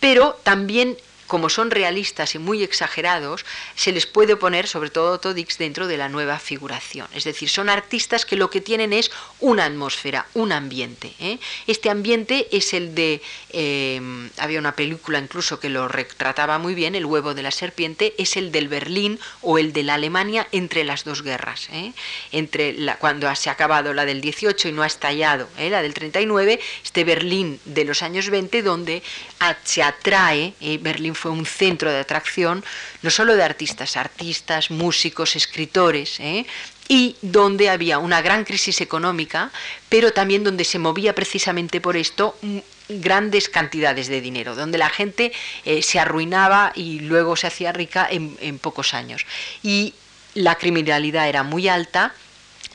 [SPEAKER 2] Pero también como son realistas y muy exagerados, se les puede poner, sobre todo Todix, dentro de la nueva figuración. Es decir, son artistas que lo que tienen es una atmósfera, un ambiente. ¿eh? Este ambiente es el de, eh, había una película incluso que lo retrataba muy bien, El huevo de la serpiente, es el del Berlín o el de la Alemania entre las dos guerras. ¿eh? Entre la, cuando se ha acabado la del 18 y no ha estallado la del 39, este Berlín de los años 20, donde se atrae, Berlín fue un centro de atracción, no solo de artistas, artistas, músicos, escritores, ¿eh? y donde había una gran crisis económica, pero también donde se movía precisamente por esto grandes cantidades de dinero, donde la gente eh, se arruinaba y luego se hacía rica en, pocos años. Y la criminalidad era muy alta,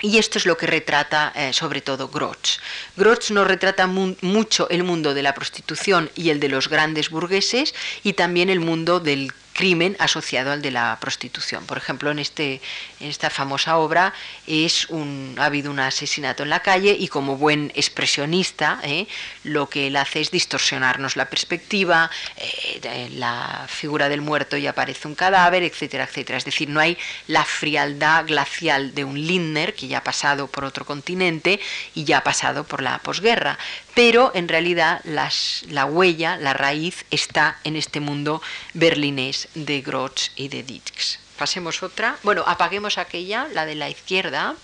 [SPEAKER 2] y esto es lo que retrata eh, sobre todo Grotz. Grotz nos retrata mucho el mundo de la prostitución y el de los grandes burgueses y también el mundo del crimen asociado al de la prostitución. Por ejemplo, en, este, en esta famosa obra es un, ha habido un asesinato en la calle y como buen expresionista ¿eh? lo que él hace es distorsionarnos la perspectiva, eh, la figura del muerto y aparece un cadáver, etcétera, etcétera. Es decir, no hay la frialdad glacial de un Lindner que ya ha pasado por otro continente y ya ha pasado por la posguerra, pero en realidad la huella, la raíz está en este mundo berlinés de Grotz y de Dix. Pasemos otra. Bueno, apaguemos aquella, la de la izquierda.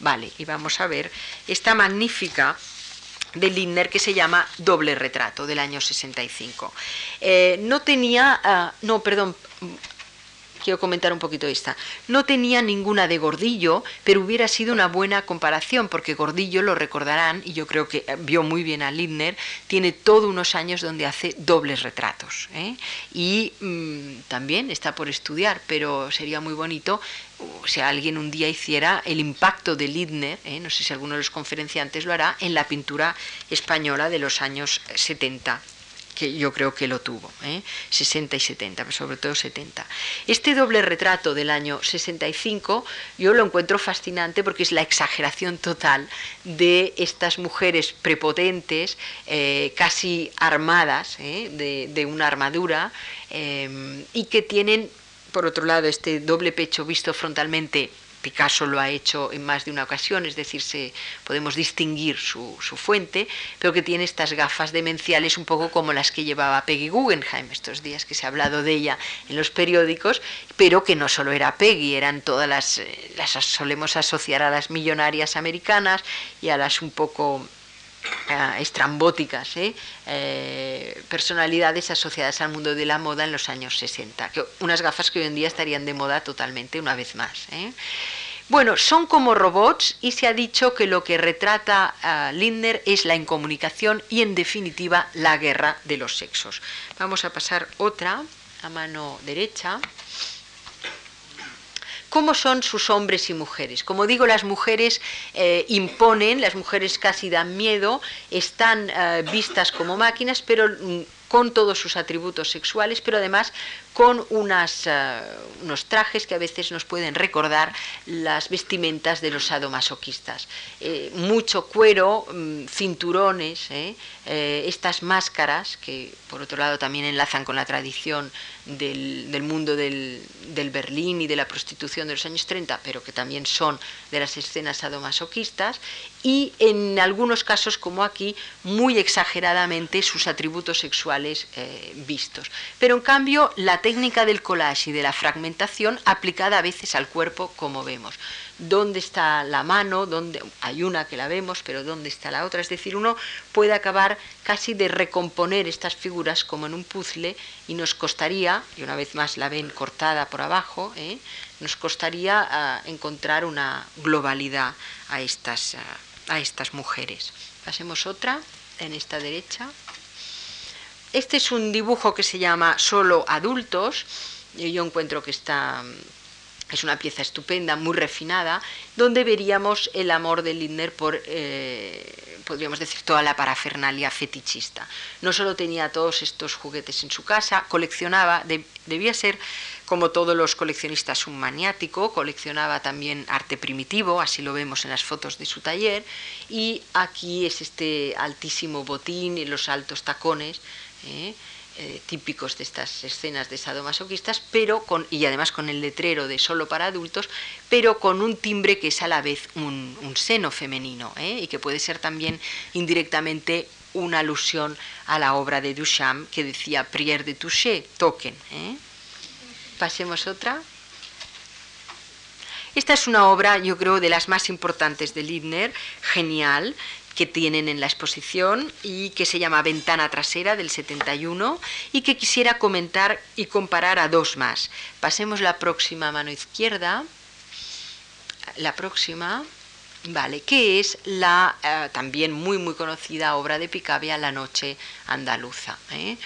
[SPEAKER 2] Vale, y vamos a ver esta magnífica de Lindner que se llama Doble Retrato del año 65. Eh, no tenía, ah, no, perdón, quiero comentar un poquito esta. No tenía ninguna de Gordillo, pero hubiera sido una buena comparación, porque Gordillo, lo recordarán, y yo creo que vio muy bien a Lindner, tiene todos unos años donde hace dobles retratos. ¿eh? Y mm, también está por estudiar, pero sería muy bonito si alguien un día hiciera el impacto de Lindner, ¿eh? no sé si alguno de los conferenciantes lo hará, en la pintura española de los años 70 que yo creo que lo tuvo, 60 ¿eh? y 70, pero sobre todo 70. Este doble retrato del año 65 yo lo encuentro fascinante porque es la exageración total de estas mujeres prepotentes, eh, casi armadas ¿eh? de, de, una armadura y que tienen, por otro lado, este doble pecho visto frontalmente Picasso lo ha hecho en más de una ocasión, es decir, podemos distinguir su, fuente, pero que tiene estas gafas demenciales un poco como las que llevaba Peggy Guggenheim estos días que se ha hablado de ella en los periódicos, pero que no solo era Peggy, eran todas las, eh, las solemos asociar a las millonarias americanas y a las un poco eh, estrambóticas, ¿eh? personalidades asociadas al mundo de la moda en los años 60, unas gafas que hoy en día estarían de moda totalmente una vez más. Bueno, son como robots y se ha dicho que lo que retrata a Lindner es la incomunicación y en definitiva la guerra de los sexos. Vamos a pasar otra a mano derecha. ¿Cómo son sus hombres y mujeres? Como digo, las mujeres eh, imponen, las mujeres casi dan miedo, están eh, vistas como máquinas, pero mm, con todos sus atributos sexuales, pero además con eh, unos trajes que a veces nos pueden recordar las vestimentas de los sadomasoquistas. Eh, mucho cuero, mm, cinturones, eh, estas máscaras que por otro lado también enlazan con la tradición del, del mundo del, del, Berlín y de la prostitución de los años 30, pero que también son de las escenas sadomasoquistas, y en algunos casos, como aquí, muy exageradamente sus atributos sexuales vistos. Pero en cambio, la técnica del collage y de la fragmentación aplicada a veces al cuerpo, como vemos. ¿Dónde está la mano? ¿Dónde? Hay una que la vemos, pero ¿dónde está la otra? Es decir, uno puede acabar casi de recomponer estas figuras como en un puzzle y nos costaría, y una vez más la ven cortada por abajo, ¿eh? nos costaría ah, encontrar una globalidad a estas, ah, a estas mujeres. Pasemos otra en esta derecha. Este es un dibujo que se llama Solo adultos. Yo encuentro que está es una pieza estupenda, muy refinada, donde veríamos el amor de Lindner por, eh, podríamos decir, toda la parafernalia fetichista. No solo tenía todos estos juguetes en su casa, coleccionaba, debía ser, como todos los coleccionistas, un maniático, coleccionaba también arte primitivo, así lo vemos en las fotos de su taller, y aquí es este altísimo botín y los altos tacones ¿eh? eh, típicos de estas escenas de sadomasoquistas, pero con, y además con el letrero de solo para adultos, pero con un timbre que es a la vez un, seno femenino ¿eh? y que puede ser también indirectamente una alusión a la obra de Duchamp que decía Prière de toucher, toquen. Pasemos otra. Esta es una obra, yo creo, de las más importantes de Lindner, genial, que tienen en la exposición y que se llama Ventana Trasera del 71 y que quisiera comentar y comparar a dos más. Pasemos la próxima mano izquierda. La próxima. Vale, que es la eh, también muy muy conocida obra de Picabia, La Noche Andaluza. ¿eh?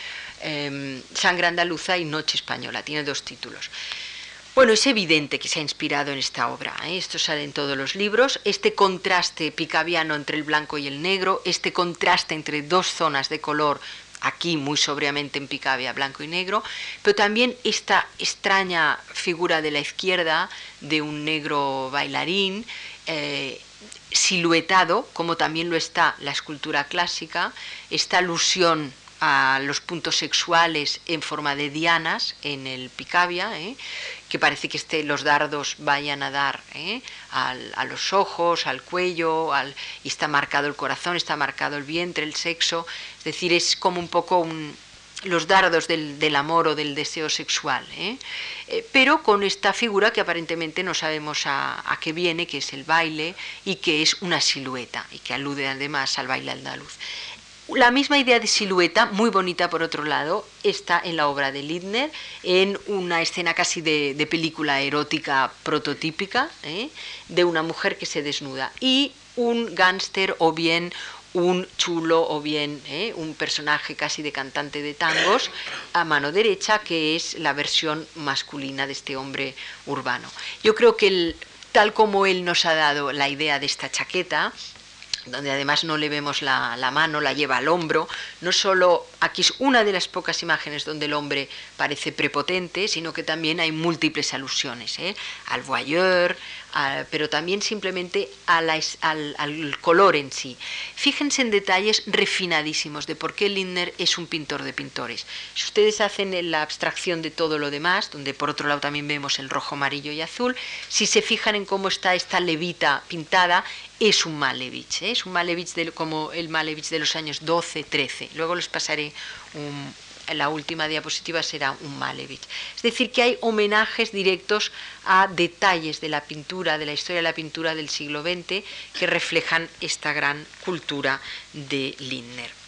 [SPEAKER 2] Em, Sangre Andaluza y Noche Española, tiene dos títulos. Bueno, es evidente que se ha inspirado en esta obra. ¿eh? Esto sale en todos los libros. Este contraste picaviano entre el blanco y el negro, este contraste entre dos zonas de color, aquí muy sobriamente en Picabia, blanco y negro, pero también esta extraña figura de la izquierda de un negro bailarín. Eh, siluetado, como también lo está la escultura clásica, esta alusión a los puntos sexuales en forma de dianas en el Picabia, ¿eh? que parece que este, los dardos vayan a dar ¿eh? a los ojos, al cuello, al, y está marcado el corazón, está marcado el vientre, el sexo, es decir, es como un poco los dardos del, amor o del deseo sexual, ¿eh? pero con esta figura que aparentemente no sabemos a, a, qué viene, que es el baile y que es una silueta y que alude además al baile andaluz. La misma idea de silueta, muy bonita por otro lado, está en la obra de Lindner, en una escena casi de, película erótica prototípica, ¿eh? de una mujer que se desnuda y un gángster o bien un chulo o bien ¿eh? un personaje casi de cantante de tangos a mano derecha, que es la versión masculina de este hombre urbano. Yo creo que tal como él nos ha dado la idea de esta chaqueta, donde además no le vemos la, mano, la lleva al hombro. No solo aquí es una de las pocas imágenes donde el hombre parece prepotente, sino que también hay múltiples alusiones ¿eh? al voyeur, pero también simplemente al, al, color en sí. Fíjense en detalles refinadísimos de por qué Lindner es un pintor de pintores. Si ustedes hacen la abstracción de todo lo demás, donde por otro lado también vemos el rojo, amarillo y azul, si se fijan en cómo está esta levita pintada, es un Malevich, ¿eh? es un Malevich como el Malevich de los años 12, 13. Luego les pasaré un, la última diapositiva será un Malevich. Es decir, que hay homenajes directos a detalles de la pintura, de la historia de la pintura del siglo XX, que reflejan esta gran cultura de Lindner.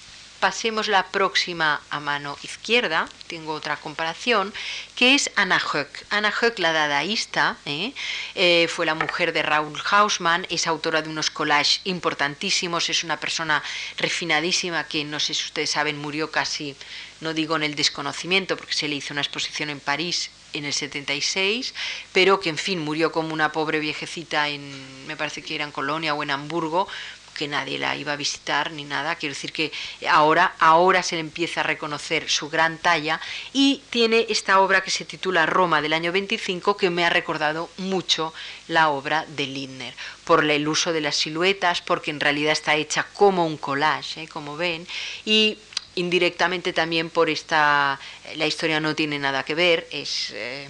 [SPEAKER 2] Pasemos la próxima a mano izquierda, tengo otra comparación, que es Anna Höck. Anna Höck, la dadaísta, ¿eh? Eh, fue la mujer de Raúl Hausmann, es autora de unos collages importantísimos, es una persona refinadísima que, no sé si ustedes saben, murió casi, no digo en el desconocimiento, porque se le hizo una exposición en París en el 76, pero que en fin murió como una pobre viejecita en, me parece que era en Colonia o en Hamburgo, que nadie la iba a visitar ni nada. Quiero decir que ahora, ahora se le empieza a reconocer su gran talla y tiene esta obra que se titula Roma del año 25 que me ha recordado mucho la obra de Lindner por el uso de las siluetas, porque en realidad está hecha como un collage, ¿eh? como ven, y indirectamente también por esta, la historia no tiene nada que ver, es... Eh,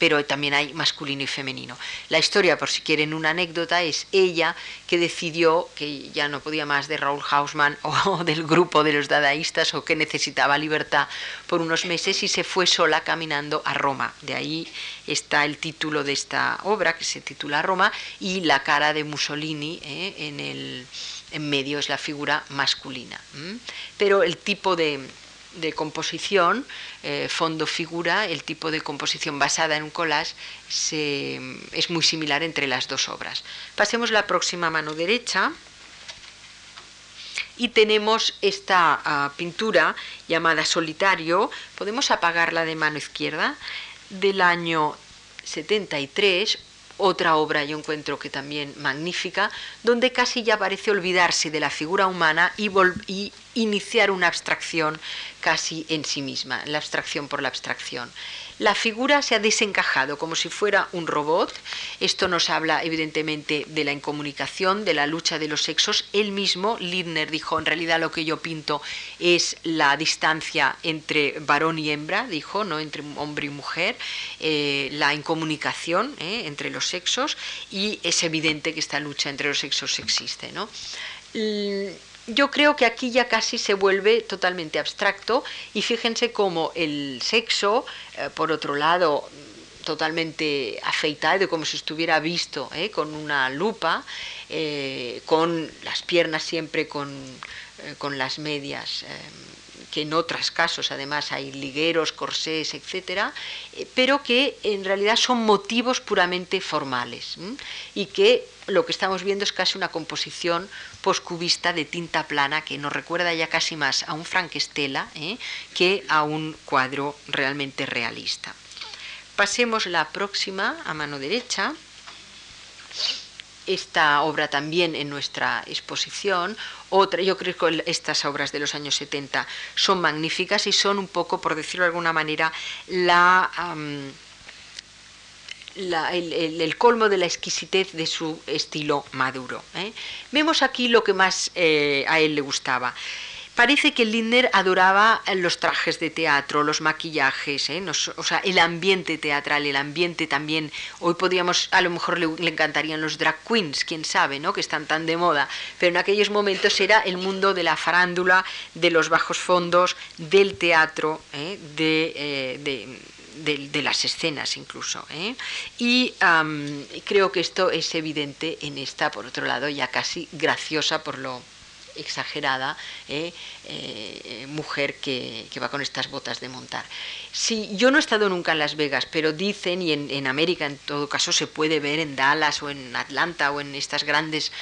[SPEAKER 2] pero también hay masculino y femenino. La historia, por si quieren una anécdota, es ella que decidió que ya no podía más de Raúl Hausmann o del grupo de los dadaístas o que necesitaba libertad por unos meses y se fue sola caminando a Roma. De ahí está el título de esta obra, que se titula Roma, y la cara de Mussolini ¿eh? en el en medio es la figura masculina. Pero el tipo de, composición, eh, fondo-figura, el tipo de composición basada en un collage es muy similar entre las dos obras. Pasemos la próxima mano derecha y tenemos esta ah, pintura llamada Solitario, podemos apagarla de mano izquierda, del año 73, otra obra yo encuentro que también magnífica, donde casi ya parece olvidarse de la figura humana y, y iniciar una abstracción casi en sí misma, la abstracción por la abstracción. La figura se ha desencajado como si fuera un robot. Esto nos habla evidentemente de la incomunicación, de la lucha de los sexos. Él mismo, Lindner, dijo, en realidad lo que yo pinto es la distancia entre varón y hembra, dijo, no entre hombre y mujer, eh, la incomunicación eh, entre los sexos y es evidente que esta lucha entre los sexos existe. ¿no? Yo creo que aquí ya casi se vuelve totalmente abstracto y fíjense cómo el sexo, eh, por otro lado, totalmente afeitado, como si estuviera visto eh, con una lupa, eh, con las piernas siempre con, con las medias que en otros casos además hay ligueros, corsés, etcétera, pero que en realidad son motivos puramente formales y que lo que estamos viendo es casi una composición poscubista de tinta plana que nos recuerda ya casi más a un Frank-Stella ¿eh? que a un cuadro realmente realista. Pasemos la próxima a mano derecha. Esta obra también en nuestra exposición. Otra, yo creo que estas obras de los años 70 son magníficas y son un poco, por decirlo de alguna manera, la el, colmo de la exquisitez de su estilo maduro. ¿eh? Vemos aquí lo que más eh, a él le gustaba. Parece que Lindner adoraba los trajes de teatro, los maquillajes, ¿eh? o sea, el ambiente teatral, el ambiente también. Hoy podríamos, a lo mejor le, encantarían los drag queens, quién sabe, ¿no? Que están tan de moda. Pero en aquellos momentos era el mundo de la farándula, de los bajos fondos, del teatro, de de, las escenas incluso. ¿eh? Y creo que esto es evidente en esta, por otro lado, ya casi graciosa por lo exagerada ¿eh? Eh, mujer que, va con estas botas de montar. Sí, yo no he estado nunca en Las Vegas, pero dicen, y en, América en todo caso se puede ver en Dallas o en Atlanta o en estas grandes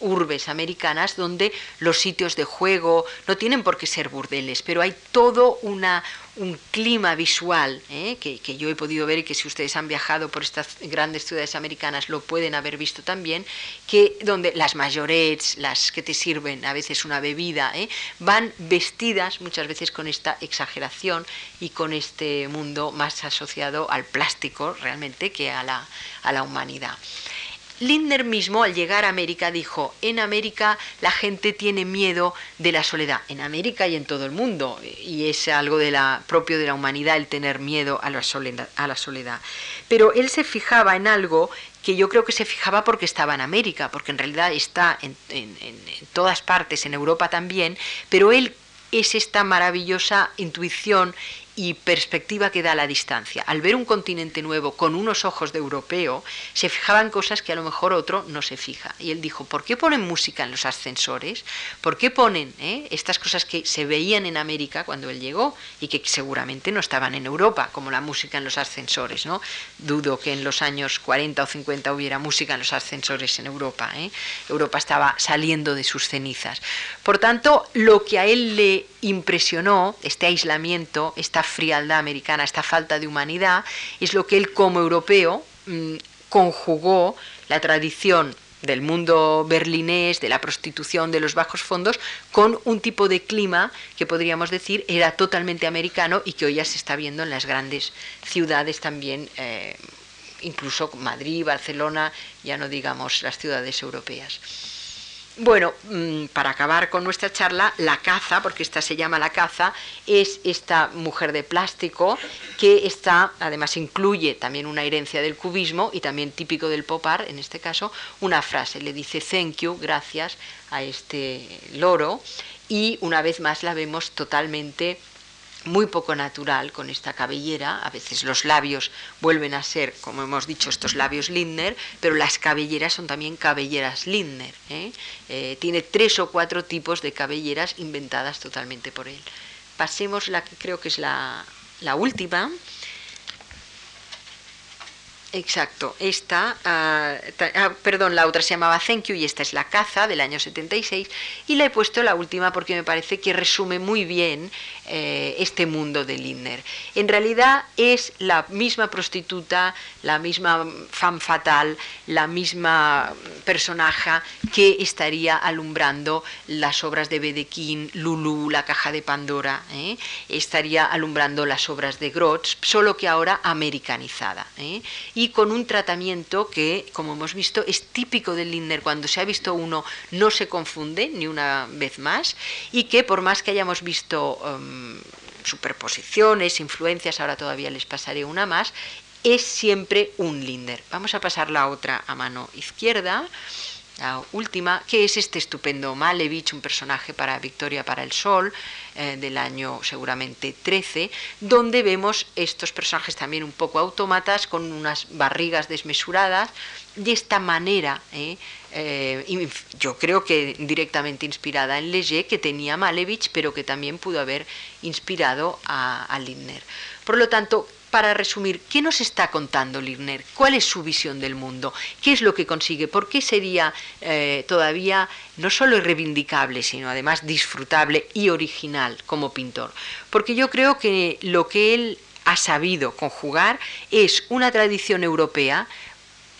[SPEAKER 2] urbes americanas, donde los sitios de juego no tienen por qué ser burdeles, pero hay todo una, un clima visual ¿eh? que, yo he podido ver y que si ustedes han viajado por estas grandes ciudades americanas lo pueden haber visto también, que donde las mayorets, las que te sirven a veces una bebida, ¿eh? van vestidas muchas veces con esta exageración y con este mundo más asociado al plástico realmente que a la, a la humanidad. Lindner mismo al llegar a América dijo, en América la gente tiene miedo de la soledad, en América y en todo el mundo, y es algo de la, propio de la humanidad el tener miedo a la, soledad, a la soledad. Pero él se fijaba en algo que yo creo que se fijaba porque estaba en América, porque en realidad está en, en todas partes, en Europa también, pero él es esta maravillosa intuición y perspectiva que da la distancia. Al ver un continente nuevo con unos ojos de europeo, se fijaban cosas que a lo mejor otro no se fija. Y él dijo, ¿por qué ponen música en los ascensores? ¿Por qué ponen eh, estas cosas que se veían en América cuando él llegó y que seguramente no estaban en Europa, como la música en los ascensores? ¿no? Dudo que en los años 40 o 50 hubiera música en los ascensores en Europa. ¿eh? Europa estaba saliendo de sus cenizas. Por tanto, lo que a él le impresionó, este aislamiento, esta frialdad americana, esta falta de humanidad, es lo que él como europeo mm, conjugó la tradición del mundo berlinés, de la prostitución, de los bajos fondos, con un tipo de clima que podríamos decir era totalmente americano y que hoy ya se está viendo en las grandes ciudades también, eh, incluso Madrid, Barcelona, ya no digamos las ciudades europeas. Bueno, mm, para acabar con nuestra charla, la caza, porque esta se llama la caza, es esta mujer de plástico que está, además incluye también una herencia del cubismo y también típico del pop art, en este caso, una frase, le dice thank you, gracias a este loro, y una vez más la vemos totalmente muy poco natural con esta cabellera. A veces los labios vuelven a ser, como hemos dicho, estos labios Lindner, pero las cabelleras son también cabelleras Lindner. ¿eh? Eh, tiene tres o cuatro tipos de cabelleras inventadas totalmente por él. Pasemos la que creo que es la, la última. Exacto, esta, ah, ah, perdón, la otra se llamaba Thank You y esta es La Caza del año 76 y la he puesto la última porque me parece que resume muy bien eh, este mundo de Lindner. En realidad es la misma prostituta, la misma fan fatal, la misma personaje que estaría alumbrando las obras de Bedequín, Lulu, La Caja de Pandora, ¿eh? estaría alumbrando las obras de Grotz, solo que ahora americanizada. ¿eh? y con un tratamiento que, como hemos visto, es típico del Lindner. Cuando se ha visto uno, no se confunde ni una vez más y que por más que hayamos visto em, superposiciones, influencias, ahora todavía les pasaré una más, es siempre un Lindner. Vamos a pasar la otra a mano izquierda la última, que es este estupendo Malevich, un personaje para Victoria para el Sol, eh, del año seguramente 13, donde vemos estos personajes también un poco autómatas, con unas barrigas desmesuradas, de esta manera, eh, eh, yo creo que directamente inspirada en Leger, que tenía Malevich, pero que también pudo haber inspirado a, a Lindner. Por lo tanto, para resumir, ¿qué nos está contando Lirner? ¿Cuál es su visión del mundo? ¿Qué es lo que consigue? ¿Por qué sería eh, todavía no solo irreivindicable, sino además disfrutable y original como pintor? Porque yo creo que lo que él ha sabido conjugar es una tradición europea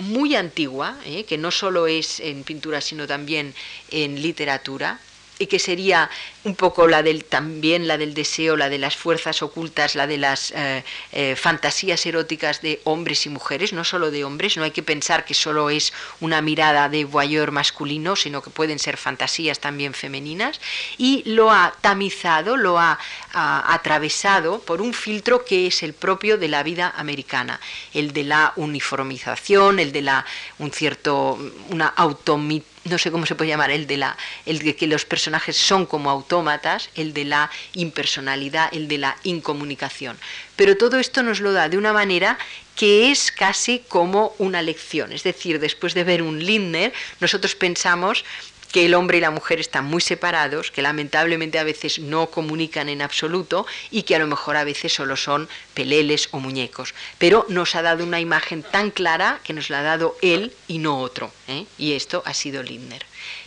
[SPEAKER 2] muy antigua, eh, que no solo es en pintura, sino también en literatura, y que sería un poco la del también la del deseo, la de las fuerzas ocultas, la de las eh, eh, fantasías eróticas de hombres y mujeres, no solo de hombres, no hay que pensar que solo es una mirada de voyeur masculino, sino que pueden ser fantasías también femeninas, y lo ha tamizado, lo ha, atravesado por un filtro que es el propio de la vida americana, el de la uniformización, el de la un cierto una automitía no sé cómo se puede llamar, el de, la, el de que los personajes son como autómatas, el de la impersonalidad, el de la incomunicación. Pero todo esto nos lo da de una manera que es casi como una lección. Es decir, después de ver un Lindner, nosotros pensamos que el hombre y la mujer están muy separados, que lamentablemente a veces no comunican en absoluto y que a lo mejor a veces solo son peleles o muñecos. Pero nos ha dado una imagen tan clara que nos la ha dado él y no otro. ¿eh? Y esto ha sido Lindner.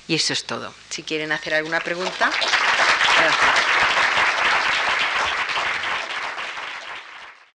[SPEAKER 2] Y eso es todo. Si quieren hacer alguna pregunta. Gracias.